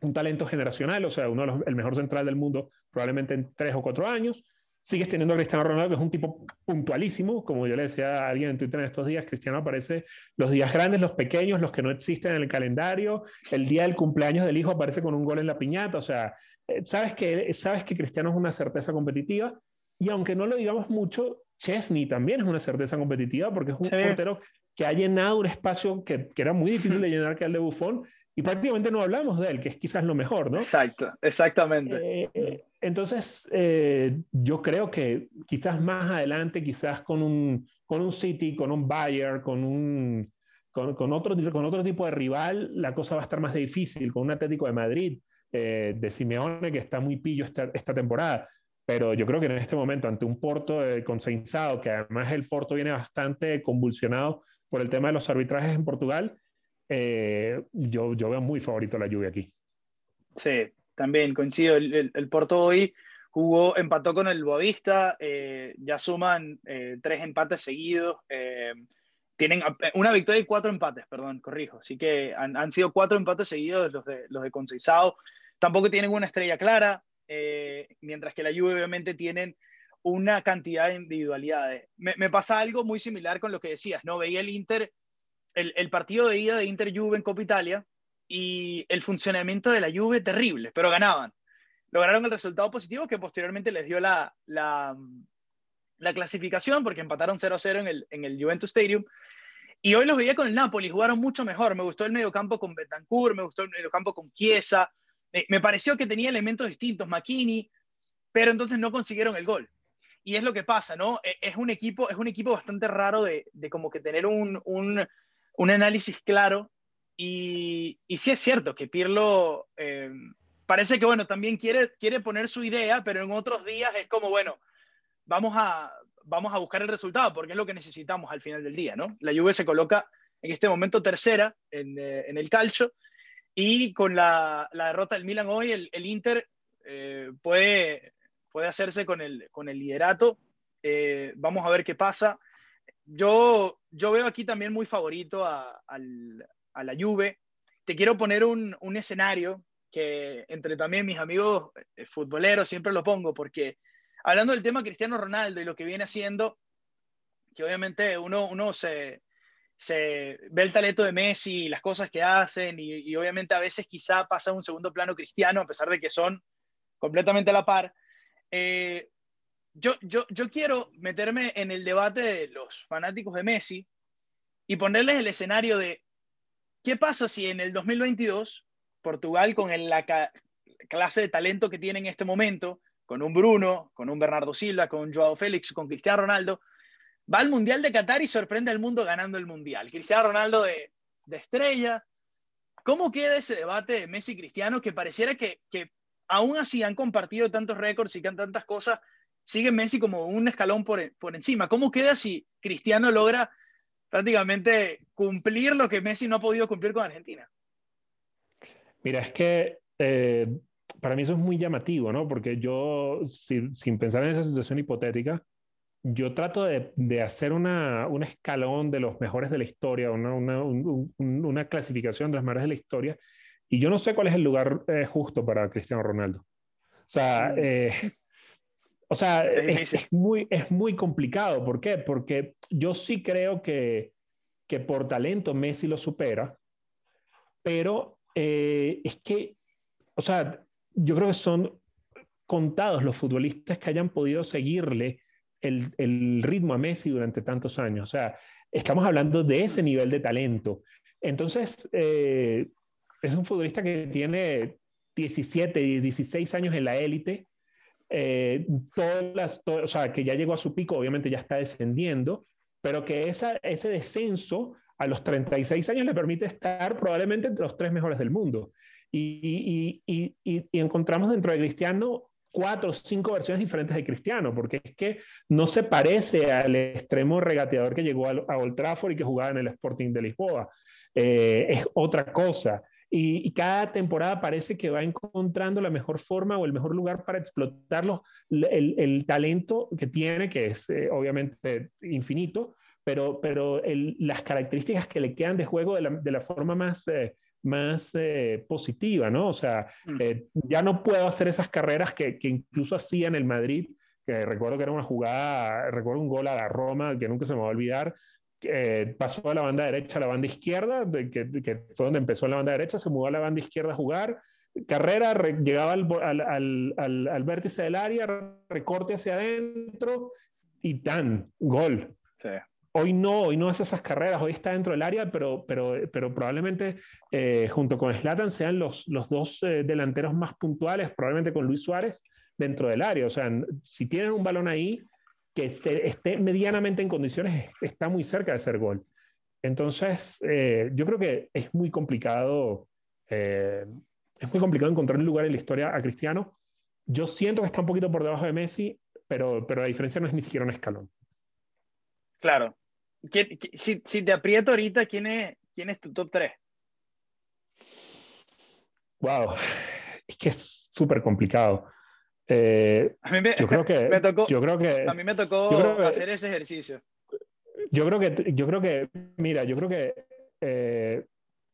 un talento generacional, o sea, uno de los, el mejor central del mundo probablemente en tres o cuatro años. Sigues teniendo a Cristiano Ronaldo, que es un tipo puntualísimo, como yo le decía a alguien en Twitter en estos días, Cristiano aparece los días grandes, los pequeños, los que no existen en el calendario, el día del cumpleaños del hijo aparece con un gol en la piñata, o sea, eh, sabes que, sabes que Cristiano es una certeza competitiva, y aunque no lo digamos mucho, Chesney también es una certeza competitiva porque es un sí. portero que ha llenado un espacio que, que era muy difícil de llenar, que el de Buffon, y prácticamente no hablamos de él, que es quizás lo mejor, ¿no? Exacto, exactamente. Eh, entonces, eh, yo creo que quizás más adelante, quizás con un, con un City, con un Bayern, con un, con, con, otro, con otro tipo de rival, la cosa va a estar más difícil, con un Atlético de Madrid, eh, de Simeone, que está muy pillo esta, esta, temporada. Pero yo creo que en este momento, ante un Porto eh, consensado, que además el Porto viene bastante convulsionado por el tema de los arbitrajes en Portugal, eh, yo, yo veo muy favorito la lluvia aquí. Sí, también coincido. El, el, Porto hoy jugó, empató con el Boavista, eh, ya suman eh, tres empates seguidos. Eh, tienen una victoria y cuatro empates, perdón, corrijo. Así que han, han sido cuatro empates seguidos los de, los de Conceizao. Tampoco tienen una estrella clara, mientras que la Juve obviamente tienen una cantidad de individualidades. Me, pasa algo muy similar con lo que decías, ¿no? Veía el Inter el, partido de ida de Inter-Juve en Copa Italia y el funcionamiento de la Juve terrible, pero ganaban. Lograron el resultado positivo que posteriormente les dio la, la, la clasificación porque empataron 0-0 en el, en el Juventus Stadium. Y hoy los veía con el Napoli, jugaron mucho mejor. Me gustó el mediocampo con Betancourt, me gustó el mediocampo con Chiesa. Me, pareció que tenía elementos distintos, McKinney, pero entonces no consiguieron el gol. Y es lo que pasa, ¿no? E, es un equipo, es un equipo bastante raro de, de como que tener un, un, un análisis claro y, y, sí es cierto que Pirlo eh, parece que, bueno, también quiere, quiere poner su idea, pero en otros días es como, bueno, vamos a, vamos a buscar el resultado porque es lo que necesitamos al final del día, ¿no? La Juve se coloca en este momento tercera en, eh, en el calcio y con la, la, derrota del Milan hoy, el, el Inter eh, puede, puede hacerse con el, con el liderato. Eh, vamos a ver qué pasa yo, yo veo aquí también muy favorito a, a, a la Juve. Te quiero poner un, un, escenario que entre también mis amigos eh, futboleros siempre lo pongo, porque hablando del tema Cristiano Ronaldo y lo que viene haciendo, que obviamente uno, uno se, se ve el talento de Messi y las cosas que hacen, y, obviamente a veces quizá pasa un segundo plano Cristiano, a pesar de que son completamente a la par. Eh, yo, yo, yo quiero meterme en el debate de los fanáticos de Messi y ponerles el escenario de qué pasa si en el 2022 Portugal con la clase de talento que tiene en este momento, con un Bruno, con un Bernardo Silva, con Joao Félix, con Cristiano Ronaldo, va al Mundial de Qatar y sorprende al mundo ganando el Mundial. Cristiano Ronaldo de, estrella. ¿Cómo queda ese debate de Messi y Cristiano que pareciera que, que aún así han compartido tantos récords y que han tantas cosas, sigue Messi como un escalón por, encima. ¿Cómo queda si Cristiano logra prácticamente cumplir lo que Messi no ha podido cumplir con Argentina? Mira, es que eh, para mí eso es muy llamativo, ¿no? Porque yo, si, sin pensar en esa situación hipotética, yo trato de, de hacer una, un escalón de los mejores de la historia, una, una, un, una, clasificación de los mejores de la historia, y yo no sé cuál es el lugar eh, justo para Cristiano Ronaldo. O sea, eh, o sea, es, es, muy, es muy complicado. ¿Por qué? Porque yo sí creo que, que por talento Messi lo supera, pero eh, es que, o sea, yo creo que son contados los futbolistas que hayan podido seguirle el, ritmo a Messi durante tantos años. O sea, estamos hablando de ese nivel de talento. Entonces, eh, es un futbolista que tiene 17, 16 años en la élite eh, todas las, o sea, que ya llegó a su pico, obviamente ya está descendiendo, pero que ese descenso a los 36 años le permite estar probablemente entre los tres mejores del mundo. Y encontramos dentro de Cristiano cuatro o cinco versiones diferentes de Cristiano, porque es que no se parece al extremo regateador que llegó a, Old Trafford y que jugaba en el Sporting de Lisboa. Eh, es otra cosa. Y, cada temporada parece que va encontrando la mejor forma o el mejor lugar para explotar el, talento que tiene, que es eh, obviamente infinito, pero, pero las características que le quedan de juego de la, de la forma más, eh, más eh, positiva, ¿no? O sea, mm. eh, ya no puedo hacer esas carreras que, que incluso hacía en el Madrid, que recuerdo que era una jugada, recuerdo un gol a la Roma que nunca se me va a olvidar, eh, pasó a la banda derecha a la banda izquierda, de, que, que, fue donde empezó la banda derecha, se mudó a la banda izquierda a jugar, carrera, re, llegaba al, al, al, al, vértice del área, recorte hacia adentro y tan, gol. Sí. Hoy no, hoy no hace esas carreras, hoy está dentro del área, pero, pero, pero probablemente eh, junto con Slatan sean los, los dos eh, delanteros más puntuales, probablemente con Luis Suárez dentro del área. O sea, si tienen un balón ahí que esté medianamente en condiciones, está muy cerca de ser gol. Entonces, eh, yo creo que es muy complicado, es muy complicado encontrar un lugar en la historia a Cristiano. Yo siento que está un poquito por debajo de Messi, pero, pero la diferencia no es ni siquiera un escalón. Claro. Si, si, te aprieto ahorita, ¿quién es, quién es tu top 3? Wow, es que es súper complicado. Eh, a mí me, yo creo que, me tocó, yo creo que, a mí me tocó hacer ese ejercicio. Yo creo que, yo creo que, mira, yo creo que eh,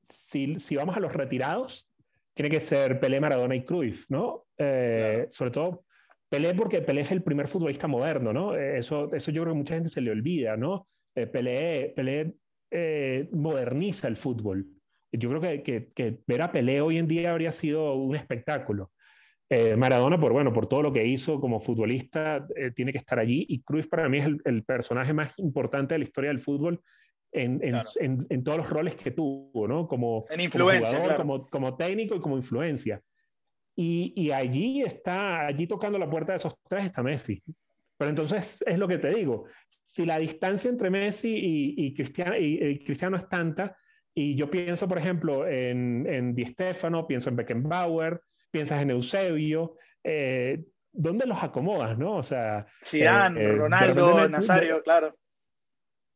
si, si, vamos a los retirados, tiene que ser Pelé, Maradona y Cruyff, ¿no? Eh, sobre todo Pelé porque Pelé es el primer futbolista moderno, ¿no? Eh, eso, eso yo creo que mucha gente se le olvida, ¿no? Eh, Pelé, Pelé eh, moderniza el fútbol. Yo creo que, que, ver a Pelé hoy en día habría sido un espectáculo. Maradona, por, bueno, por todo lo que hizo como futbolista, tiene que estar allí. Y Cruyff para mí es el, personaje más importante de la historia del fútbol en, en, en, todos los roles que tuvo, ¿no? Como, en influencia, como, como, como técnico y como influencia. Y, allí está, allí tocando la puerta de esos tres está Messi. Pero entonces es lo que te digo, si la distancia entre Messi y, Cristiano, y, Cristiano es tanta, y yo pienso, por ejemplo, en, en Di Stefano, pienso en Beckenbauer, piensas en Eusebio, eh, ¿dónde los acomodas, no? O sea... Zidane, eh, Ronaldo, Nazario, claro.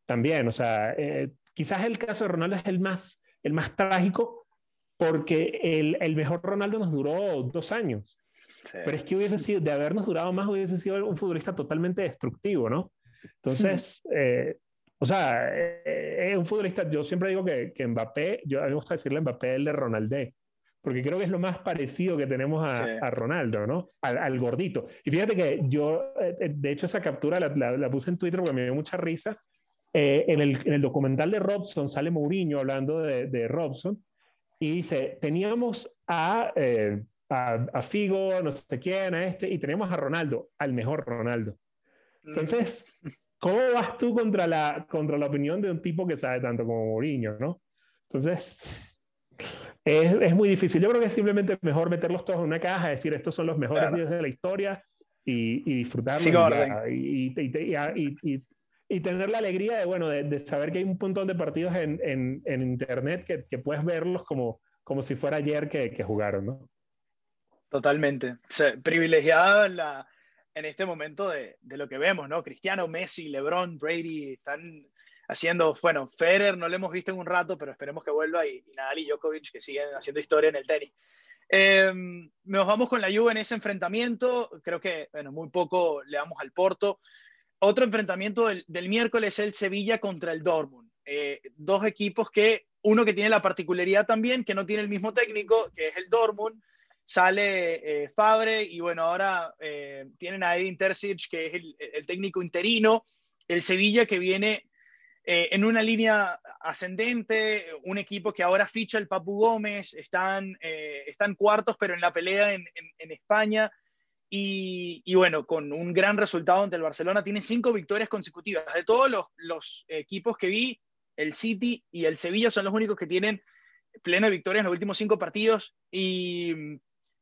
También, o sea, eh, quizás el caso de Ronaldo es el más, el más trágico, porque el, el, mejor Ronaldo nos duró dos años. Pero es que hubiese sido, de habernos durado más, hubiese sido un futbolista totalmente destructivo, ¿no? Entonces, eh, o sea, eh, es un futbolista, yo siempre digo que, que, Mbappé, yo a mí me gusta decirle Mbappé el de Ronaldé, porque creo que es lo más parecido que tenemos a, a Ronaldo, ¿no? Al, al, gordito. Y fíjate que yo, eh, de hecho, esa captura la, la, puse en Twitter porque me dio mucha risa. en, el, en, el, documental de Robson sale Mourinho hablando de, de Robson y dice, teníamos eh, a, a, Figo, no sé quién, a este, y tenemos a Ronaldo, al mejor Ronaldo. Entonces, ¿cómo vas tú contra la, contra la opinión de un tipo que sabe tanto como Mourinho, no? Entonces, es, es, muy difícil. Yo creo que es simplemente mejor meterlos todos en una caja, decir, estos son los mejores días de la historia y, y disfrutarlos. y, y, y tener la alegría de, bueno, de, saber que hay un montón de partidos en, en, en Internet que, que, puedes verlos como, como si fuera ayer que, que jugaron, ¿no? Totalmente. privilegiada la, en este momento de, de, lo que vemos, ¿no? Cristiano, Messi, LeBron, Brady están haciendo, bueno, Federer no lo hemos visto en un rato, pero esperemos que vuelva y, Nadal y Djokovic que siguen haciendo historia en el tenis. Eh, nos vamos con la Juve en ese enfrentamiento. Creo que, bueno, muy poco le damos al Porto. Otro enfrentamiento del, miércoles es el Sevilla contra el Dortmund. Eh, dos equipos que, uno que tiene la particularidad también, que no tiene el mismo técnico, que es el Dortmund, sale eh, Fabre y bueno, ahora eh, tienen a Edin Terzic, que es el, técnico interino, el Sevilla que viene en una línea ascendente, un equipo que ahora ficha el Papu Gómez, están, están cuartos pero en la pelea en, en España, y, bueno, con un gran resultado ante el Barcelona, tiene cinco victorias consecutivas. De todos los, los, equipos que vi, el City y el Sevilla son los únicos que tienen plena victoria en los últimos cinco partidos. Y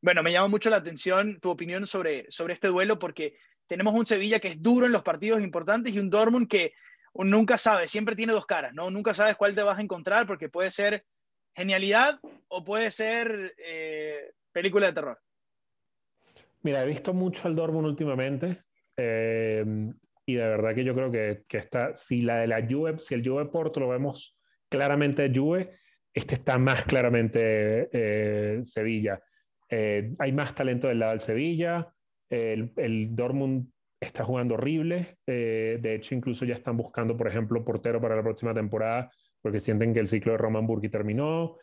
bueno, me llama mucho la atención tu opinión sobre, sobre este duelo, porque tenemos un Sevilla que es duro en los partidos importantes y un Dortmund que nunca sabe, siempre tiene dos caras, ¿no? Nunca sabes cuál te vas a encontrar, porque puede ser genialidad o puede ser eh, película de terror. Mira, he visto mucho al Dortmund últimamente eh, y de verdad que yo creo que, que, está, si la de la Juve, si el Juve Porto lo vemos claramente Juve, este está más claramente eh, Sevilla. Eh, hay más talento del lado del Sevilla, el, el Dortmund está jugando horrible, de hecho incluso ya están buscando, por ejemplo, portero para la próxima temporada porque sienten que el ciclo de Roman Burki terminó,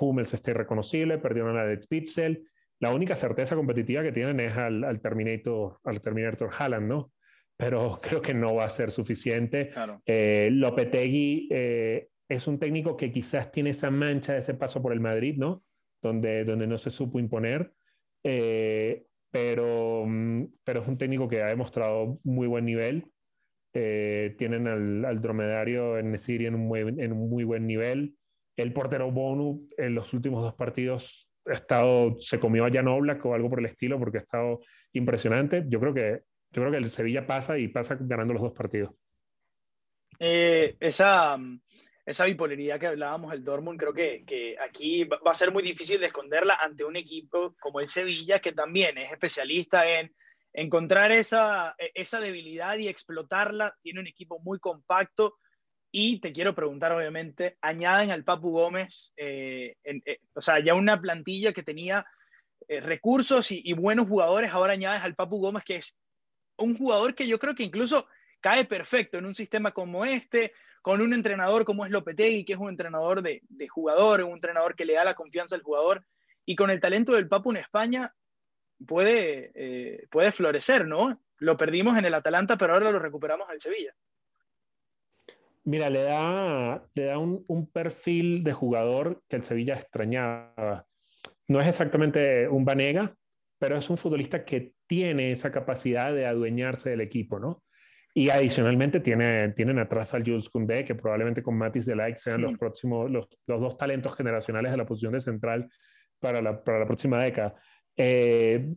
Hummels está irreconocible, perdieron a Ed Spitzel, la única certeza competitiva que tienen es al, Terminator, al Terminator Haaland, ¿no? Pero creo que no va a ser suficiente. Eh, Lopetegui eh, es un técnico que quizás tiene esa mancha de ese paso por el Madrid, ¿no? Donde, donde no se supo imponer. Eh, pero, mm, pero es un técnico que ha demostrado muy buen nivel. eh, tienen al, dromedario en Nesiri en un, muy, en un muy buen nivel. El portero Bonu en los últimos dos partidos ha estado, se comió a Jan Oblak o algo por el estilo porque ha estado impresionante. Yo creo que, yo creo que el Sevilla pasa y pasa ganando los dos partidos. Eh, esa, esa bipolaridad que hablábamos del Dortmund, creo que, que, aquí va a ser muy difícil de esconderla ante un equipo como el Sevilla, que también es especialista en encontrar esa, e, esa debilidad y explotarla. Tiene un equipo muy compacto. Y te quiero preguntar, obviamente, añaden al Papu Gómez, eh, eh, o sea, ya una plantilla que tenía eh, recursos y, buenos jugadores, ahora añades al Papu Gómez, que es un jugador que yo creo que incluso cae perfecto en un sistema como este, con un entrenador como es Lopetegui, que es un entrenador de, jugador, un entrenador que le da la confianza al jugador, y con el talento del Papu en España, puede, eh, puede florecer, ¿no? Lo perdimos en el Atalanta, pero ahora lo recuperamos al Sevilla. Mira, le da, le da un, un, perfil de jugador que el Sevilla extrañaba. No es exactamente un Vanega, pero es un futbolista que tiene esa capacidad de adueñarse del equipo, ¿no? Y adicionalmente tiene, tienen atrás al Jules Koundé, que probablemente con Matis de Like sean los próximos, los, los, dos talentos generacionales de la posición de central para la, para la próxima década. Eh,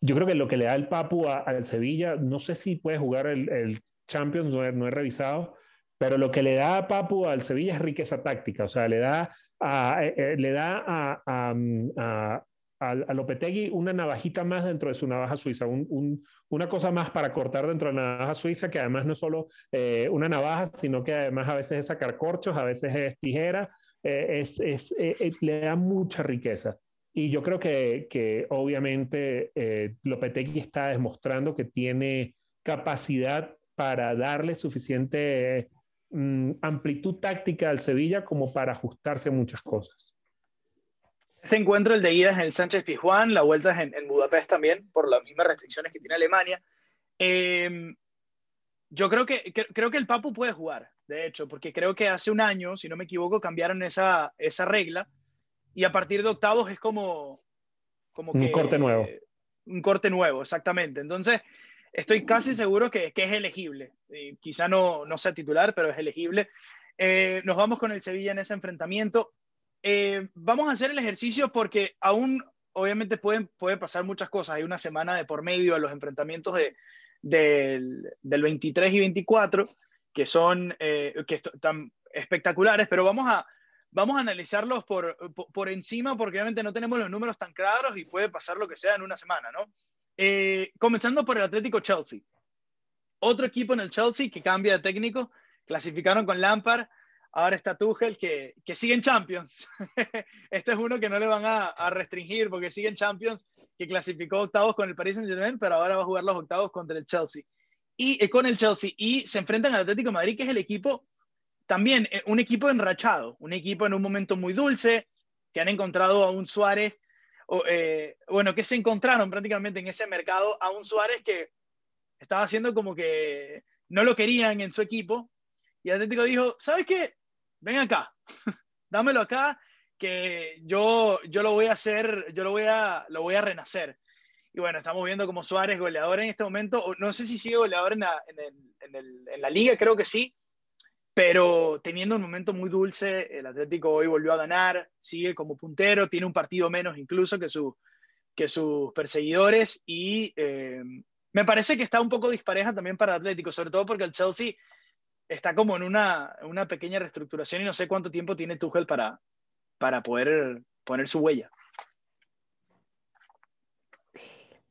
yo creo que lo que le da el Papu al Sevilla, no sé si puede jugar el, Champions, no he, revisado, pero lo que le da a Papu al Sevilla es riqueza táctica, o sea, le da a, eh, eh, le da a, a, a, Lopetegui una navajita más dentro de su navaja suiza, una cosa más para cortar dentro de la navaja suiza, que además no es solo una navaja, sino que además a veces es sacar corchos, a veces es tijera, es, le da mucha riqueza. Y yo creo que, que obviamente eh, Lopetegui está demostrando que tiene capacidad para darle suficiente mm, amplitud táctica al Sevilla como para ajustarse a muchas cosas. Este encuentro, el de ida es en el Sánchez Pizjuán, la vuelta es en, Budapest también, por las mismas restricciones que tiene Alemania. Em, yo creo que, creo que el Papu puede jugar, de hecho, porque creo que hace un año, si no me equivoco, cambiaron esa, esa regla y a partir de octavos es como... como un corte nuevo. un corte nuevo, exactamente. Entonces, estoy casi seguro que, que es elegible. quizá no, no sea titular, pero es elegible. Eh, nos vamos con el Sevilla en ese enfrentamiento. Eh, vamos a hacer el ejercicio porque aún, obviamente, pueden, puede pasar muchas cosas. Hay una semana de por medio a los enfrentamientos de, del, del 23 y 24 que son eh, están espectaculares, pero vamos a, analizarlos por, por, encima porque obviamente no tenemos los números tan claros y puede pasar lo que sea en una semana, ¿no? Eh, comenzando por el Atlético Chelsea. Otro equipo en el Chelsea que cambia de técnico, clasificaron con Lampard, ahora está Tuchel que, que sigue en Champions. este es uno que no le van a, restringir porque sigue en Champions, que clasificó octavos con el Paris Saint-Germain, pero ahora va a jugar los octavos contra el Chelsea. Y eh, con el Chelsea y se enfrentan al Atlético Madrid, que es el equipo también eh, un equipo enrachado, un equipo en un momento muy dulce, que han encontrado a un Suárez, eh, bueno, que se encontraron prácticamente en ese mercado a un Suárez que estaba haciendo como que no lo querían en su equipo. Y Atlético dijo, ¿sabes qué? Ven acá, dámelo acá, que yo, yo lo voy a hacer, yo lo voy a, lo voy a renacer. Y bueno, estamos viendo como Suárez goleador en este momento, no sé si sigue goleador en la, en la liga, creo que sí, pero teniendo un momento muy dulce, el Atlético hoy volvió a ganar, sigue como puntero, tiene un partido menos incluso que, su, que sus perseguidores y eh, me parece que está un poco dispareja también para el Atlético, sobre todo porque el Chelsea está como en una, una pequeña reestructuración y no sé cuánto tiempo tiene Tuchel para, para poder poner su huella.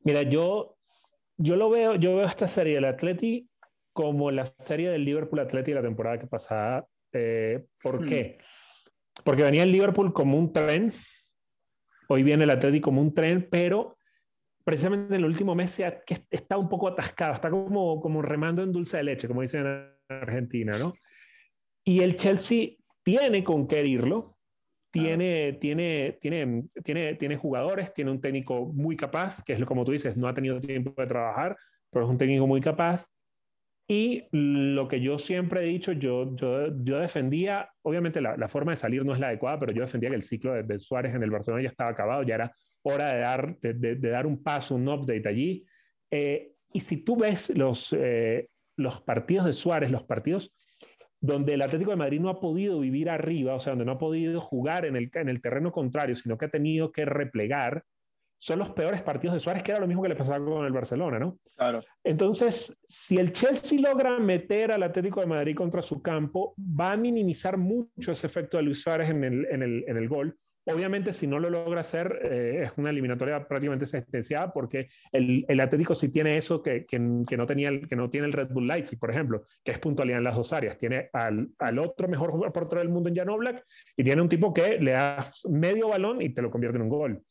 Mira, yo, yo lo veo, yo veo esta serie del Atlético como la serie del Liverpool Atleti de la temporada que pasaba. Eh, ¿Por hmm. qué? Porque venía el Liverpool como un tren, hoy viene el Atleti como un tren, pero precisamente en el último mes se está un poco atascado, está como, como remando en dulce de leche, como dicen en Argentina, ¿no? Y el Chelsea tiene con qué irlo, tiene, tiene, tiene, tiene, tiene jugadores, tiene un técnico muy capaz, que es como tú dices, no ha tenido tiempo de trabajar, pero es un técnico muy capaz. Y lo que yo siempre he dicho, yo, yo, yo defendía, obviamente la, la, forma de salir no es la adecuada, pero yo defendía que el ciclo de, Suárez en el Barcelona ya estaba acabado, ya era hora de dar, de, de, dar un paso, un update allí. Eh, y si tú ves los, eh, los partidos de Suárez, los partidos donde el Atlético de Madrid no ha podido vivir arriba, o sea, donde no ha podido jugar en el, en el terreno contrario, sino que ha tenido que replegar, son los peores partidos de Suárez, que era lo mismo que le pasaba con el Barcelona, ¿no? Claro. Entonces, si el Chelsea logra meter al Atlético de Madrid contra su campo, va a minimizar mucho ese efecto de Luis Suárez en el, en el, en el gol. Obviamente, si no lo logra hacer, eh, es una eliminatoria prácticamente sentenciada porque el, Atlético sí tiene eso que, que, no tenía que no tiene el Red Bull Leipzig, por ejemplo, que es puntualidad en las dos áreas. Tiene al, al otro mejor portero del mundo en Jan Oblak y tiene un tipo que le da medio balón y te lo convierte en un gol.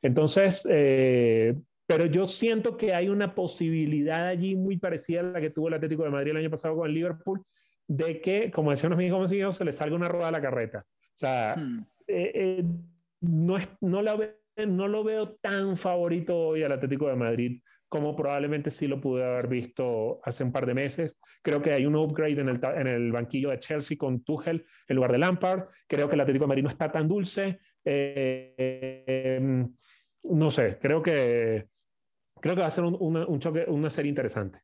Entonces, eh, pero yo siento que hay una posibilidad allí muy parecida a la que tuvo el Atlético de Madrid el año pasado con el Liverpool, de que, como decían los mismos se le salga una rueda a la carreta. O sea, hmm. Eh, eh, no, es, no, la ve, no lo veo tan favorito hoy al Atlético de Madrid como probablemente sí lo pude haber visto hace un par de meses. Creo que hay un upgrade en el, en el banquillo de Chelsea con Tuchel en lugar de Lampard. Creo que el Atlético de Madrid no está tan dulce. Eh, no sé, creo que, creo que va a ser un, una, un choque, una serie interesante.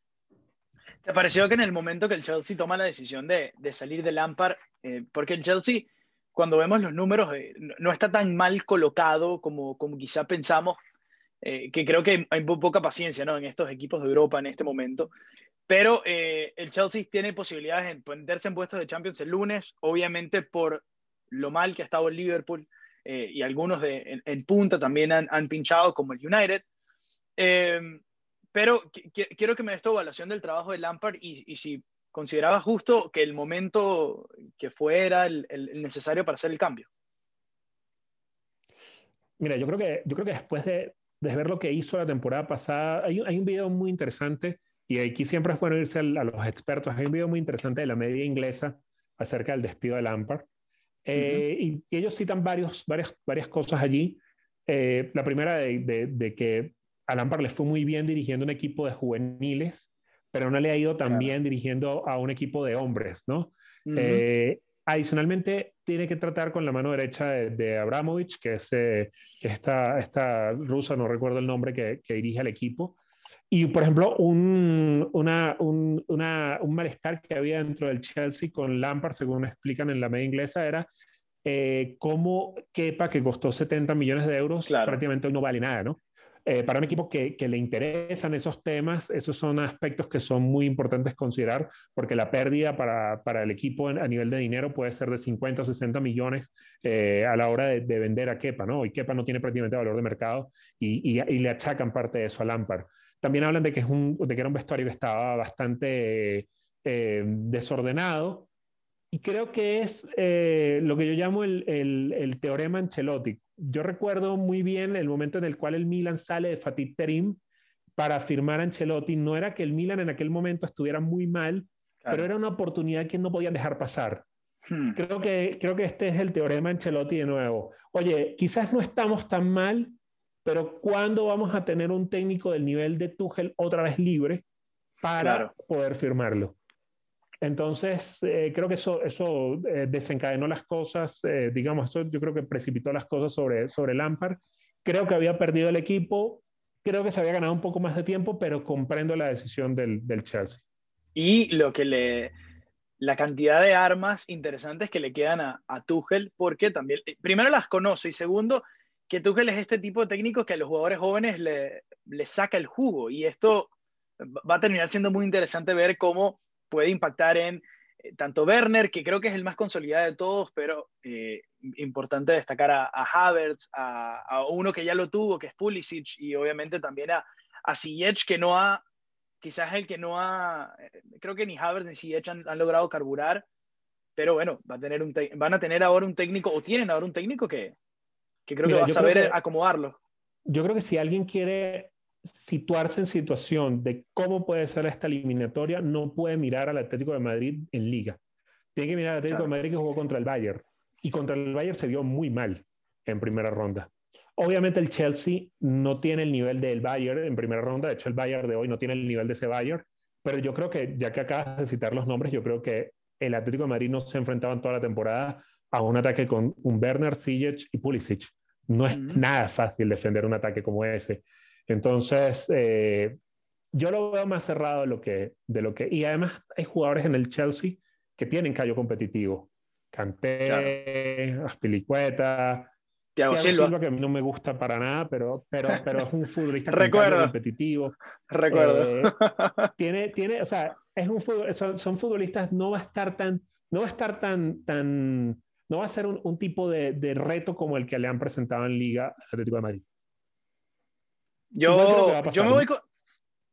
¿Te pareció que en el momento que el Chelsea toma la decisión de, de salir de Lampard, porque el Chelsea, cuando vemos los números, eh, no está tan mal colocado como, como quizá pensamos, eh, que creo que hay poca paciencia ¿no? en estos equipos de Europa en este momento, pero eh, el Chelsea tiene posibilidades de meterse en puestos de Champions el lunes, obviamente por lo mal que ha estado el Liverpool, eh, y algunos de, en, punta también han, han, pinchado, como el United. Eh, pero quiero que me des tu evaluación del trabajo de Lampard y, y, si considerabas justo que el momento que fuera el, el, necesario para hacer el cambio. Mira, yo creo que, yo creo que después de, de ver lo que hizo la temporada pasada, hay, hay un video muy interesante y aquí siempre es bueno irse a, a los expertos. Hay un video muy interesante de la media inglesa acerca del despido de Lampard eh, y, ellos citan varios, varias, varias cosas allí. Eh, la primera de, de, de, que a Lampard le fue muy bien dirigiendo un equipo de juveniles, pero no le ha ido tan claro. bien dirigiendo a un equipo de hombres, ¿no? Uh -huh. eh, adicionalmente, tiene que tratar con la mano derecha de, de Abramovich, que es eh, esta, esta rusa, no recuerdo el nombre, que, que dirige al equipo. Y, por ejemplo, un, una, un, una, un, malestar que había dentro del Chelsea con Lampard, según explican en la media inglesa, era eh, cómo Kepa, que costó 70 millones de euros, claro. prácticamente hoy no vale nada, ¿no? Eh, para un equipo que, le interesan esos temas, esos son aspectos que son muy importantes considerar, porque la pérdida para, para el equipo a nivel de dinero puede ser de 50 o 60 millones eh, a la hora de, de, vender a Kepa, ¿no? Y Kepa no tiene prácticamente valor de mercado y, y, y le achacan parte de eso a Lampard. También hablan de que, es un, de que era un vestuario que estaba bastante eh, desordenado. Y creo que es eh, lo que yo llamo el, el, el, teorema Ancelotti. Yo recuerdo muy bien el momento en el cual el Milan sale de Fatih Terim para firmar a Ancelotti. No era que el Milan en aquel momento estuviera muy mal, claro. pero era una oportunidad que no podían dejar pasar. Hmm. Creo, que, creo que este es el teorema Ancelotti de nuevo. Oye, quizás no estamos tan mal, pero ¿cuándo vamos a tener un técnico del nivel de Tuchel otra vez libre para claro. poder firmarlo? Entonces, eh, creo que eso, eh, desencadenó las cosas, eh, digamos, eso yo creo que precipitó las cosas sobre, sobre Lampard. Creo que había perdido el equipo, creo que se había ganado un poco más de tiempo, pero comprendo la decisión del, del Chelsea. Y lo que le, la cantidad de armas interesantes que le quedan a, a Tuchel, porque también, primero las conoce y segundo, que Tuchel es este tipo de técnico que a los jugadores jóvenes le, le, saca el jugo y esto va a terminar siendo muy interesante ver cómo puede impactar en eh, tanto Werner, que creo que es el más consolidado de todos, pero eh, importante destacar a, a Havertz, a, a, uno que ya lo tuvo, que es Pulisic, y obviamente también a, a que no ha, quizás el que no ha, eh, creo que ni Havertz ni Ziyech han, han logrado carburar, pero bueno, va a tener un van a tener ahora un técnico, o tienen ahora un técnico que, que creo Mira, que va a saber que, acomodarlo. Yo creo que si alguien quiere situarse en situación de cómo puede ser esta eliminatoria, no puede mirar al Atlético de Madrid en liga. Tiene que mirar al Atlético claro. de Madrid que jugó contra el Bayern. Y contra el Bayern se vio muy mal en primera ronda. Obviamente el Chelsea no tiene el nivel del Bayern en primera ronda. De hecho, el Bayern de hoy no tiene el nivel de ese Bayern. Pero yo creo que, ya que acabas de citar los nombres, yo creo que el Atlético de Madrid no se enfrentaba en toda la temporada a un ataque con un Werner, Ziyech y Pulisic. No es mm -hmm. nada fácil defender un ataque como ese. Entonces, eh, yo lo veo más cerrado de lo que, de lo que, y además hay jugadores en el Chelsea que tienen callo competitivo. Canté, Aspilicueta, Thiago, Silva. que a mí no me gusta para nada, pero, pero, pero es un futbolista competitivo. Recuerdo. Eh, tiene, tiene, o sea, es un son, son, futbolistas, no va a estar tan, no va a estar tan, tan, no va a ser un, un tipo de, de, reto como el que le han presentado en Liga Atlético de Madrid. Yo, yo me voy con,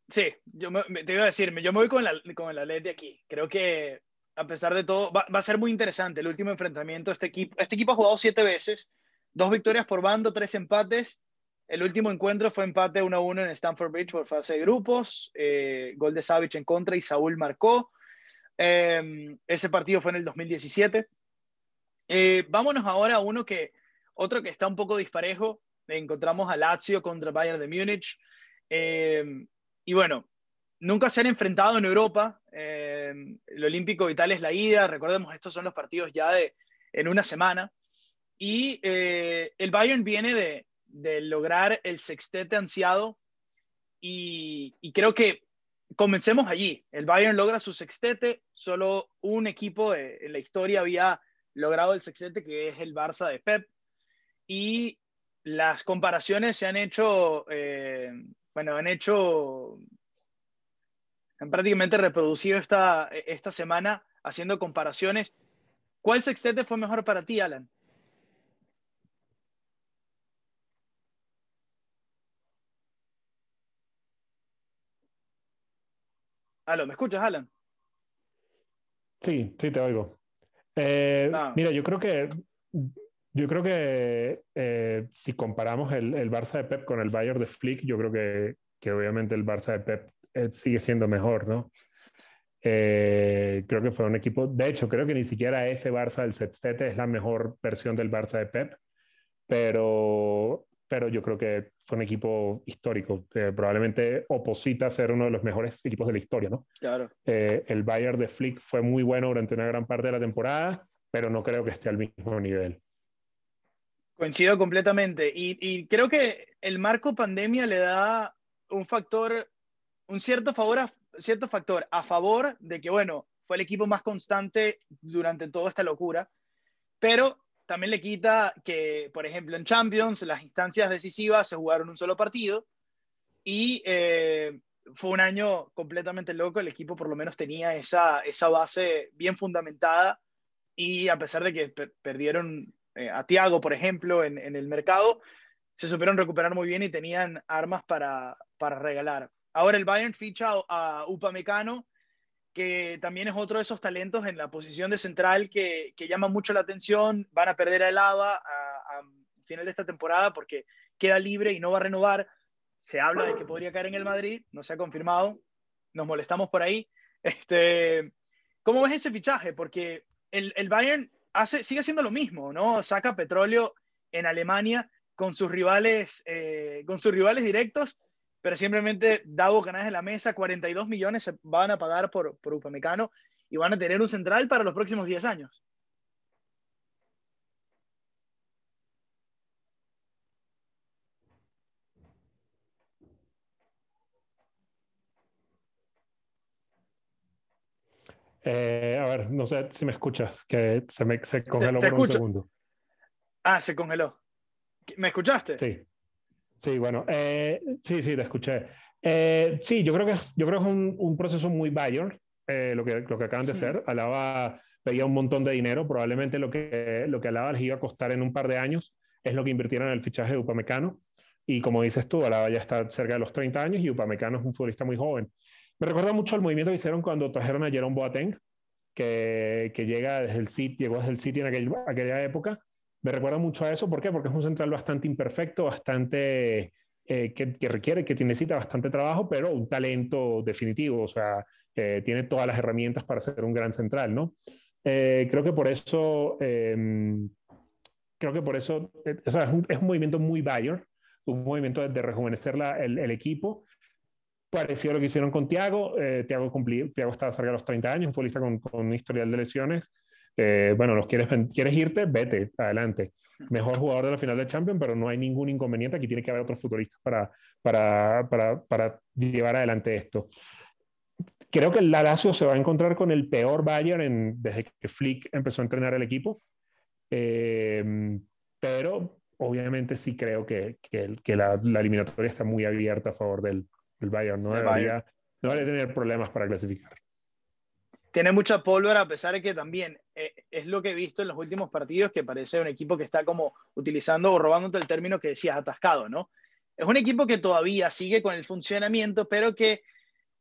Sí, yo te iba a decir, yo me voy con, la, con el de aquí. Creo que, a pesar de todo, va, a ser muy interesante el último enfrentamiento. Este equipo, este equipo ha jugado siete veces, dos victorias por bando, tres empates. El último encuentro fue empate 1-1 en Stamford Bridge por fase de grupos. Eh, gol de Savage en contra y Saúl marcó. Em, ese partido fue en el 2017. Eh, vámonos ahora a uno que, otro que está un poco disparejo. Encontramos a Lazio contra Bayern de Múnich. Eh, y bueno, nunca se han enfrentado en Europa. Eh, el Olímpico Vital es la ida. Recordemos, estos son los partidos ya de en una semana. Y eh, el Bayern viene de, de, lograr el sextete ansiado. Y, y, creo que comencemos allí. El Bayern logra su sextete. Solo un equipo en la historia había logrado el sextete, que es el Barça de Pep. Y las comparaciones se han hecho eh, bueno, han hecho, han prácticamente reproducido esta, esta semana haciendo comparaciones. ¿Cuál sextete fue mejor para ti, Alan? Aló, ¿me escuchas, Alan? Sí, sí, te oigo. Eh, ah. Mira, yo creo que yo creo que eh, si comparamos el, el, Barça de Pep con el Bayern de Flick, yo creo que, que obviamente el Barça de Pep eh, sigue siendo mejor, ¿no? Eh, creo que fue un equipo, de hecho, creo que ni siquiera ese Barça del Sextete es la mejor versión del Barça de Pep, pero, pero yo creo que fue un equipo histórico, probablemente oposita a ser uno de los mejores equipos de la historia, ¿no? Claro. el Bayern de Flick fue muy bueno durante una gran parte de la temporada, pero no creo que esté al mismo nivel. Coincido completamente. Y, creo que el marco pandemia le da un factor, un cierto, favor a, cierto factor a favor de que, bueno, fue el equipo más constante durante toda esta locura, pero también le quita que, por ejemplo, en Champions, las instancias decisivas se jugaron un solo partido y eh, fue un año completamente loco. El equipo por lo menos tenía esa, esa base bien fundamentada y a pesar de que perdieron eh, a Tiago, por ejemplo, en, el mercado, se supieron recuperar muy bien y tenían armas para, regalar. Ahora el Bayern ficha a Upamecano, que también es otro de esos talentos en la posición de central que, que llama mucho la atención. Van a perder a Elava a, a final de esta temporada porque queda libre y no va a renovar. Se habla de que podría caer en el Madrid, no se ha confirmado. Nos molestamos por ahí. Este, ¿Cómo ves ese fichaje? Porque el, el Bayern sigue haciendo lo mismo, ¿no? Saca petróleo en Alemania con sus rivales, eh, con sus rivales directos, pero simplemente da bocanas en la mesa, 42 millones se van a pagar por, por Upamecano y van a tener un central para los próximos 10 años. Eh, a ver, no sé si me escuchas, que se me se congeló por un segundo. Ah, se congeló. ¿Me escuchaste? Sí. Sí, bueno, eh, sí, sí, te escuché. Eh, sí, yo creo que, yo creo que es un, un proceso muy Bayern, lo, que, lo que acaban de hacer. Alaba pedía un montón de dinero, probablemente lo que, lo que Alaba les iba a costar en un par de años es lo que invirtieron en el fichaje de Upamecano. Y como dices tú, Alaba ya está cerca de los 30 años y Upamecano es un futbolista muy joven. Me recuerda mucho al movimiento que hicieron cuando trajeron a Jerome Boateng, que, llega desde el City, llegó desde el City en aquella época. Me recuerda mucho a eso, ¿por qué? Porque es un central bastante imperfecto, bastante eh, que, requiere, que necesita bastante trabajo, pero un talento definitivo, o sea, eh, tiene todas las herramientas para ser un gran central, ¿no? Eh, creo que por eso, em, creo que por eso, es un, movimiento muy Bayern, un movimiento de, rejuvenecer el, equipo, parecido a lo que hicieron con Tiago. Eh, Tiago, Tiago estaba cerca de los 30 años, un futbolista con, con, un historial de lesiones. Eh, bueno, los quieres, quieres irte, vete, adelante. Mejor jugador de la final de Champions, pero no hay ningún inconveniente. Aquí tiene que haber otros futbolistas para, para, para, para llevar adelante esto. Creo que el Lazio se va a encontrar con el peor Bayern desde que Flick empezó a entrenar el equipo. Eh, pero obviamente sí creo que, que, la, eliminatoria está muy abierta a favor del, del Bayern. No debería, no debería tener problemas para clasificar. Tiene mucha pólvora, a pesar de que también eh, es lo que he visto en los últimos partidos, que parece un equipo que está como utilizando o robándote el término que decías, atascado, ¿no? Es un equipo que todavía sigue con el funcionamiento, pero que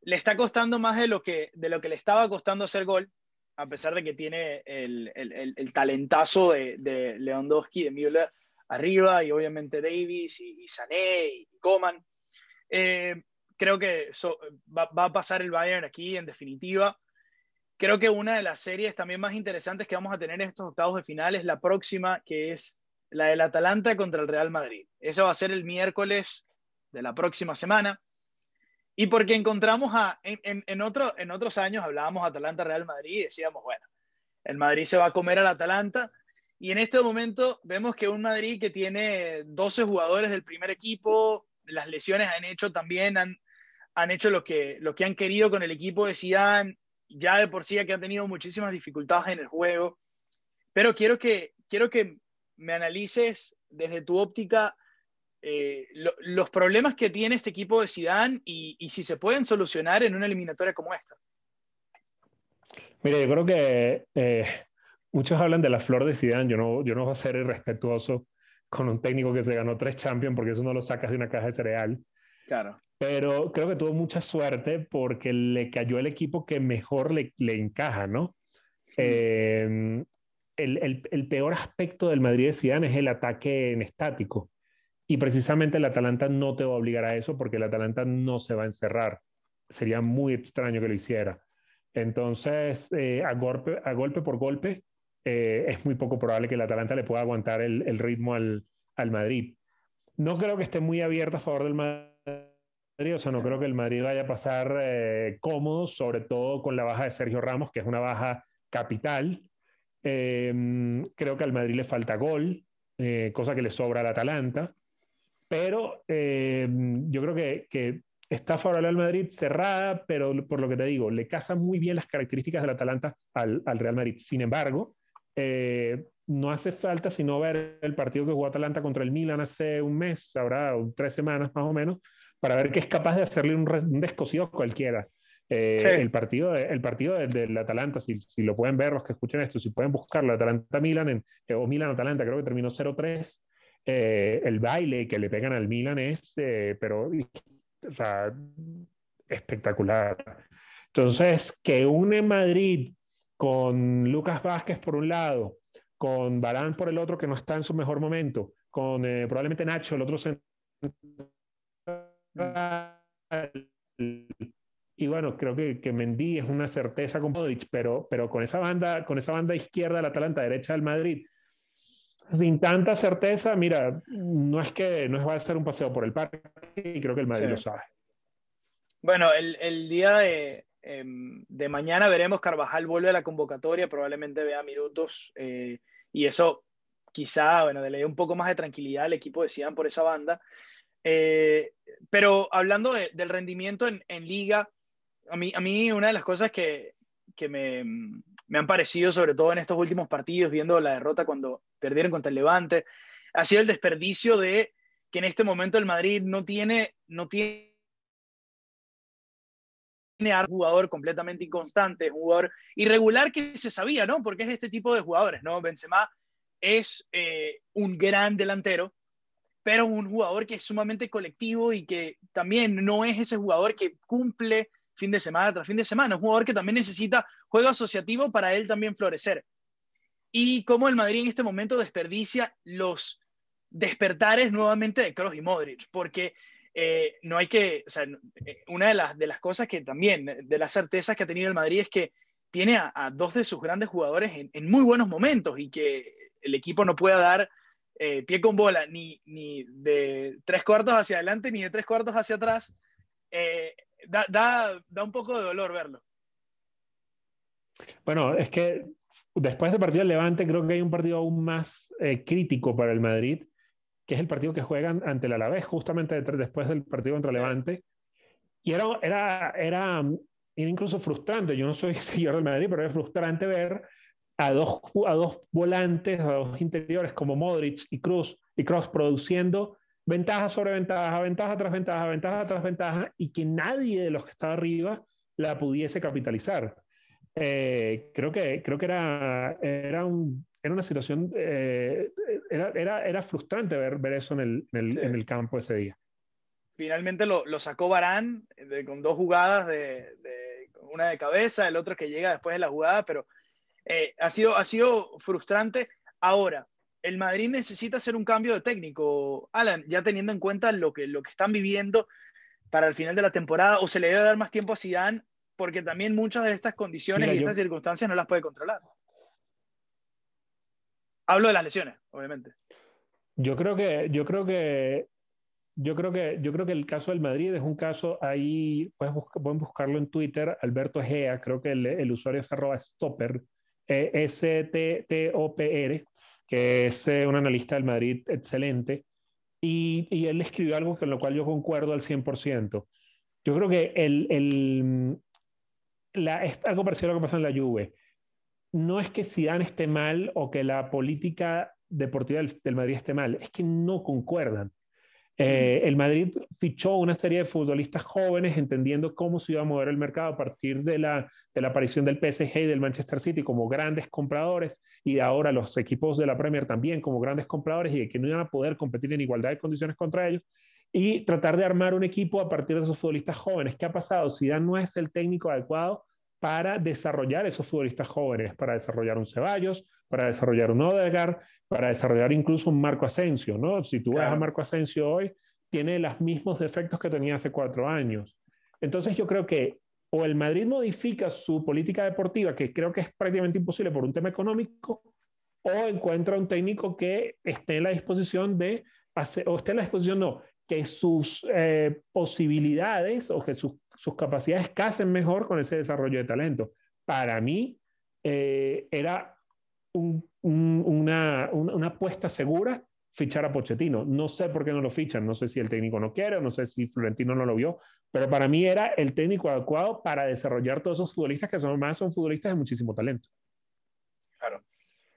le está costando más de lo que, de lo que le estaba costando hacer gol, a pesar de que tiene el, el, el talentazo de, de, Lewandowski, de Müller arriba, y obviamente Davis y, Sané y Coman. Eh, creo que va, va, a pasar el Bayern aquí en definitiva. Creo que una de las series también más interesantes que vamos a tener en estos octavos de final es la próxima, que es la del Atalanta contra el Real Madrid. Esa va a ser el miércoles de la próxima semana. Y porque encontramos a, en, en, otro, en otros años hablábamos Atalanta-Real Madrid y decíamos, bueno, el Madrid se va a comer al Atalanta. Y en este momento vemos que un Madrid que tiene 12 jugadores del primer equipo, las lesiones han hecho también, han, han hecho lo que, lo que han querido con el equipo de Zidane, ya de por sí que han tenido muchísimas dificultades en el juego. Pero quiero que, quiero que me analices desde tu óptica eh, los problemas que tiene este equipo de Zidane y, y, si se pueden solucionar en una eliminatoria como esta. Mire, yo creo que eh, muchos hablan de la flor de Zidane. Yo no, yo no voy a ser irrespetuoso con un técnico que se ganó tres Champions porque eso no lo sacas de una caja de cereal. Claro. Pero creo que tuvo mucha suerte porque le cayó el equipo que mejor le, le encaja, ¿no? Eh, el, el, el, peor aspecto del Madrid de Zidane es el ataque en estático. Y precisamente el Atalanta no te va a obligar a eso porque el Atalanta no se va a encerrar. Sería muy extraño que lo hiciera. Entonces, eh, a, golpe, a golpe por golpe, eh, es muy poco probable que el Atalanta le pueda aguantar el, el ritmo al, al, Madrid. No creo que esté muy abierto a favor del Madrid, no creo que el Madrid vaya a pasar eh, cómodo, sobre todo con la baja de Sergio Ramos, que es una baja capital. creo que al Madrid le falta gol, cosa que le sobra al Atalanta pero eh, yo creo que, que, está favorable al Madrid cerrada, pero por lo que te digo, le casan muy bien las características del Atalanta al, al Real Madrid. Sin embargo, eh, no hace falta sino ver el partido que jugó Atalanta contra el Milan hace un mes, habrá tres semanas más o menos, para ver que es capaz de hacerle un, un descosido a cualquiera. Eh, el partido, el partido del, del Atalanta, si, si, lo pueden ver los que escuchen esto, si pueden buscarlo, Atalanta-Milan, o Milan-Atalanta, creo que terminó 0-3. Eh, el baile que le pegan al Milan es, eh, pero, o sea, espectacular. Entonces, que une Madrid con Lucas Vázquez por un lado, con Barán por el otro que no está en su mejor momento, con eh, probablemente Nacho, el otro central. Y bueno, creo que, que Mendy es una certeza con Modric, pero, pero con esa banda, con esa banda izquierda del Atalanta, derecha del Madrid, sin tanta certeza, mira, no es que no va a ser un paseo por el parque y creo que el Madrid sí. lo sabe. Bueno, el, el día de, eh, de, mañana veremos Carvajal vuelve a la convocatoria, probablemente vea minutos eh, y eso quizá, bueno, le dé un poco más de tranquilidad al equipo de Zidane por esa banda. Eh, pero hablando de, del rendimiento en, en, liga, a mí, a mí una de las cosas que, que me, me han parecido, sobre todo en estos últimos partidos, viendo la derrota cuando perdieron contra el Levante, ha sido el desperdicio de que en este momento el Madrid no tiene, no tiene un jugador completamente inconstante, un jugador irregular que se sabía, ¿no? Porque es este tipo de jugadores, ¿no? Benzema es eh, un gran delantero, pero un jugador que es sumamente colectivo y que también no es ese jugador que cumple fin de semana tras fin de semana. Un jugador que también necesita juego asociativo para él también florecer. Y cómo el Madrid en este momento desperdicia los despertares nuevamente de Kroos y Modric, porque eh, no hay que, o sea, una de las, de las cosas que también, de las certezas que ha tenido el Madrid es que tiene a, a dos de sus grandes jugadores en, en, muy buenos momentos y que el equipo no pueda dar eh, pie con bola ni, ni de tres cuartos hacia adelante ni de tres cuartos hacia atrás. Eh, da, da, da un poco de dolor verlo. Bueno, es que después del partido del Levante creo que hay un partido aún más eh, crítico para el Madrid, que es el partido que juegan ante el Alavés, justamente después del partido contra Levante. Y era, era, era, incluso frustrante, yo no soy seguidor del Madrid, pero es frustrante ver a dos, a dos volantes, a dos interiores como Modric y Cruz, y Cross produciendo ventaja sobre ventaja, ventaja tras ventaja, ventaja tras ventaja, y que nadie de los que estaba arriba la pudiese capitalizar. Eh, creo, que, creo que era, era, un, era una situación, eh, era, era, era, frustrante ver, ver eso en el, en el, en el, campo ese día. Finalmente lo, lo sacó Barán con dos jugadas, de, de, una de cabeza, el otro que llega después de la jugada, pero eh, ha, sido, ha sido frustrante. Ahora, el Madrid necesita hacer un cambio de técnico, Alan, ya teniendo en cuenta lo que, lo que están viviendo para el final de la temporada, o se le debe dar más tiempo a Zidane porque también muchas de estas condiciones y estas circunstancias no las puede controlar. Hablo de las lesiones, obviamente. Yo creo que, yo creo que, yo creo que, yo creo que el caso del Madrid es un caso ahí, pueden buscarlo en Twitter, Alberto Egea, creo que el, usuario es arroba stopper, S-T-T-O-P-R, que es eh, un analista del Madrid excelente, y, y, él escribió algo con lo cual yo concuerdo al 100%. Yo creo que el, el, la, es algo parecido a lo que pasa en la Juve. No es que Zidane esté mal o que la política deportiva del, Madrid esté mal, es que no concuerdan. Eh, el Madrid fichó una serie de futbolistas jóvenes entendiendo cómo se iba a mover el mercado a partir de la, aparición del PSG y del Manchester City como grandes compradores y ahora los equipos de la Premier también como grandes compradores y de que no iban a poder competir en igualdad de condiciones contra ellos y tratar de armar un equipo a partir de esos futbolistas jóvenes. ¿Qué ha pasado? Zidane no es el técnico adecuado para desarrollar esos futbolistas jóvenes, para desarrollar un Ceballos, para desarrollar un Odegaard, para desarrollar incluso un Marco Asensio, ¿no? Si tú ves a Marco Asensio hoy, tiene los mismos defectos que tenía hace cuatro años. Entonces yo creo que o el Madrid modifica su política deportiva, que creo que es prácticamente imposible por un tema económico, o encuentra un técnico que esté en la disposición de hacer, o esté en la disposición, no, que sus eh, posibilidades o que sus, sus, capacidades casen mejor con ese desarrollo de talento. Para mí eh, era una, una, apuesta segura fichar a Pochettino. No sé por qué no lo fichan, no sé si el técnico no quiere, no sé si Florentino no lo vio, pero para mí era el técnico adecuado para desarrollar todos esos futbolistas que son más son futbolistas de muchísimo talento. Claro.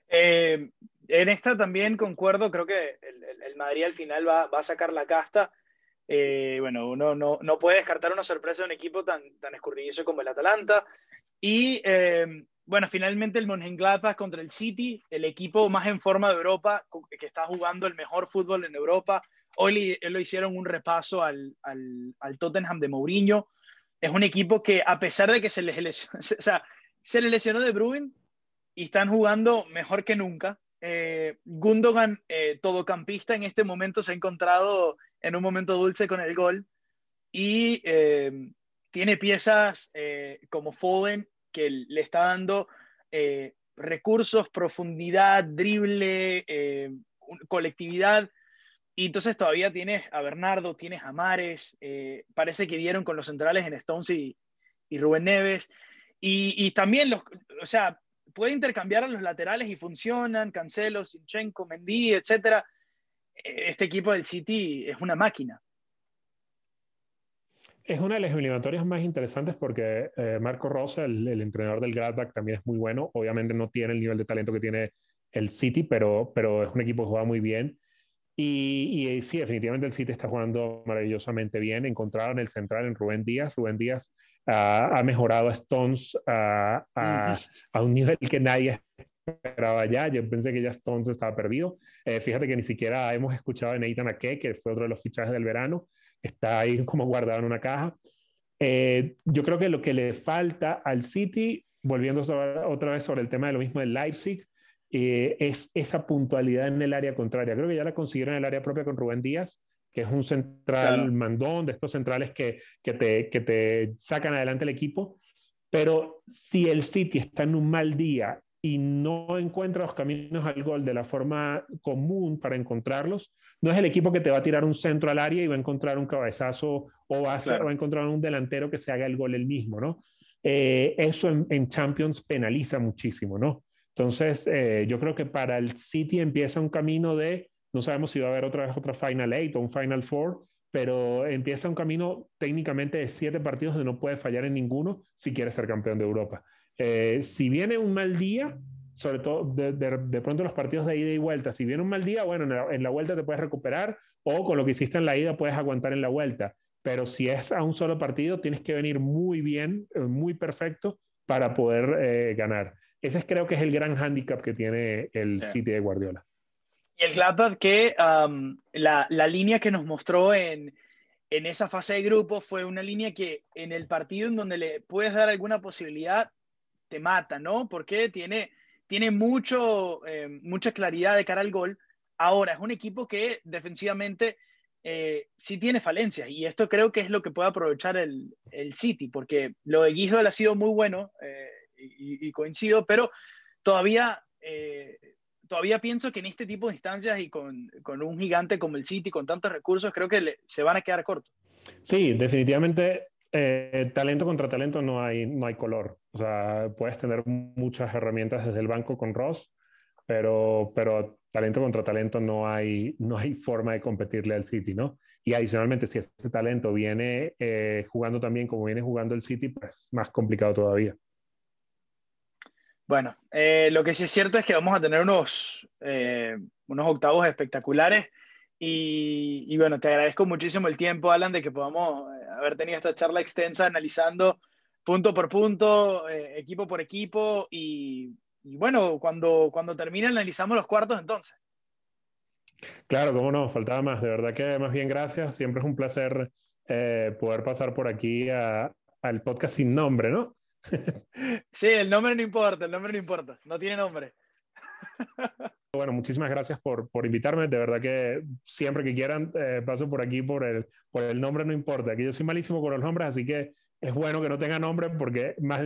Eh, en esta también concuerdo, creo que el, el Madrid al final va, va, a sacar la casta. Eh, bueno, uno no, no, puede descartar una sorpresa de un equipo tan, tan escurridizo como el Atalanta. Y eh, bueno, finalmente el Mönchengladbach contra el City, el equipo más en forma de Europa, que está jugando el mejor fútbol en Europa. Hoy lo hicieron un repaso al, al, al Tottenham de Mourinho. Es un equipo que a pesar de que se les lesionó, se le lesionó de Bruin y están jugando mejor que nunca eh, Gundogan, eh, todocampista, en este momento se ha encontrado en un momento dulce con el gol y eh, tiene piezas eh, como Foden que le está dando recursos, profundidad, drible, colectividad. Y entonces todavía tienes a Bernardo, tienes a Mares, parece que dieron con los centrales en Stones y, y Rubén Neves. Y, también los, o sea, puede intercambiar a los laterales y funcionan, Cancelo, Sinchenko, Mendy, etc. Este equipo del City es una máquina. Es una de las eliminatorias más interesantes porque eh, Marco Rosa, el, entrenador del Gladbach, también es muy bueno. Obviamente no tiene el nivel de talento que tiene el City, pero, pero es un equipo que juega muy bien. Y, y, sí, definitivamente el City está jugando maravillosamente bien. Encontraron el central en Rubén Díaz. Rubén Díaz ha mejorado a Stones a, a, un nivel que nadie esperaba ya. Yo pensé que ya Stones estaba perdido. Eh, fíjate que ni siquiera hemos escuchado a Nathan Ake, que fue otro de los fichajes del verano. Está ahí como guardado en una caja. Eh, yo creo que lo que le falta al City, volviendo otra vez sobre el tema de lo mismo del Leipzig, eh, es esa puntualidad en el área contraria. Creo que ya la consiguieron en el área propia con Rubén Díaz que es un central mandón, de estos centrales que, que, te, que te sacan adelante el equipo. Pero si el City está en un mal día y no encuentra los caminos al gol de la forma común para encontrarlos, no es el equipo que te va a tirar un centro al área y va a encontrar un cabezazo o va a, va a encontrar un delantero que se haga el gol el mismo, ¿no? eh, eso en, Champions penaliza muchísimo, ¿no? Entonces, eh, yo creo que para el City empieza un camino de, no sabemos si va a haber otra vez otra Final Eight o un Final Four, pero empieza un camino técnicamente de siete partidos de no puede fallar en ninguno si quiere ser campeón de Europa. Eh, si viene un mal día, sobre todo de, de, pronto los partidos de ida y vuelta, si viene un mal día, bueno, en la, en la, vuelta te puedes recuperar o con lo que hiciste en la ida puedes aguantar en la vuelta. Pero si es a un solo partido, tienes que venir muy bien, eh, muy perfecto para poder eh, ganar. Ese creo que es el gran hándicap que tiene el City de Guardiola. Y el Gladbach que la, la, línea que nos mostró en, en esa fase de grupo fue una línea que en el partido en donde le puedes dar alguna posibilidad, te mata, ¿no? Porque tiene, tiene mucho, eh, mucha claridad de cara al gol. Ahora, es un equipo que defensivamente eh, sí tiene falencias y esto creo que es lo que puede aprovechar el, el City, porque lo de Gisdol ha sido muy bueno eh, y, coincido, pero todavía, todavía pienso que en este tipo de instancias y con, con un gigante como el City, con tantos recursos, creo que se van a quedar cortos. Sí, definitivamente talento contra talento no hay, no hay color. O sea, puedes tener muchas herramientas desde el banco con Ross, pero, pero talento contra talento no hay, no hay forma de competirle al City, ¿no? Y adicionalmente, si ese talento viene eh, jugando también como viene jugando el City, pues más complicado todavía. Bueno, eh, lo que sí es cierto es que vamos a tener unos, eh, unos octavos espectaculares. Y, y, bueno, te agradezco muchísimo el tiempo, Alan, de que podamos haber tenido esta charla extensa analizando punto por punto, eh, equipo por equipo y, bueno, cuando, cuando termine analizamos los cuartos entonces. Claro, cómo no, faltaba más. De verdad que más bien gracias. Siempre es un placer eh, poder pasar por aquí al podcast sin nombre, ¿no? sí, el nombre no importa, el nombre no importa, no tiene nombre. Bueno, muchísimas gracias por, por, invitarme. De verdad que siempre que quieran eh, paso por aquí por el, por el nombre, no importa. Aquí yo soy malísimo con los nombres, así que es bueno que no tenga nombre porque es más,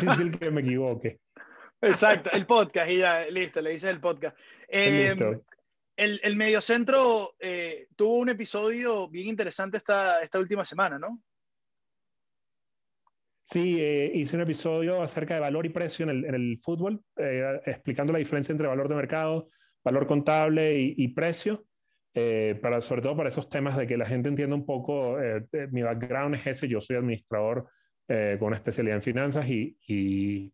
difícil que me equivoque. Exacto, el podcast y ya, listo, le dices el podcast. Eh, el, el Mediocentro eh, tuvo un episodio bien interesante esta, esta última semana, ¿no? Sí, eh, hice un episodio acerca de valor y precio en el, en el fútbol, eh, explicando la diferencia entre valor de mercado, valor contable y, y precio. Eh, para, sobre todo para esos temas de que la gente entienda un poco, eh, eh, mi background es ese, yo soy administrador con una especialidad en finanzas y, y,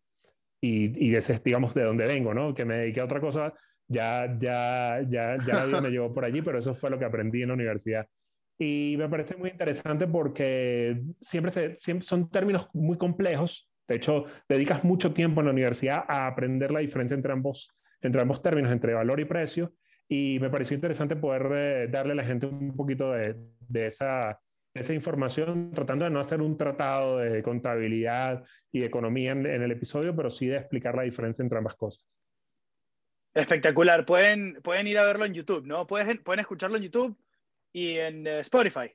y, ese es, digamos, de donde vengo, ¿no? Que me dediqué a otra cosa, ya, ya, ya, ya me llevó por allí, pero eso fue lo que aprendí en la universidad. Y me parece muy interesante porque siempre, se, siempre son términos muy complejos. De hecho, dedicas mucho tiempo en la universidad a aprender la diferencia entre ambos, entre ambos términos, entre valor y precio y me pareció interesante poder eh, darle a la gente un poquito de, de esa, esa, información, tratando de no hacer un tratado de contabilidad y economía en, el episodio, pero sí de explicar la diferencia entre ambas cosas. Espectacular. Pueden, pueden ir a verlo en YouTube, ¿no? Pueden, pueden escucharlo en YouTube y en eh, Spotify.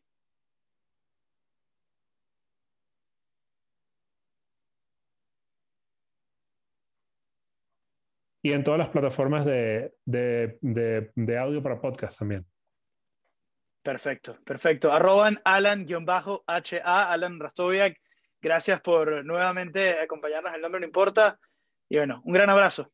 Y en todas las plataformas de, audio para podcast también. Perfecto, perfecto. Arroban Alan-HA, Alan Rastoviak. Gracias por nuevamente acompañarnos. El nombre no importa. Y bueno, un gran abrazo.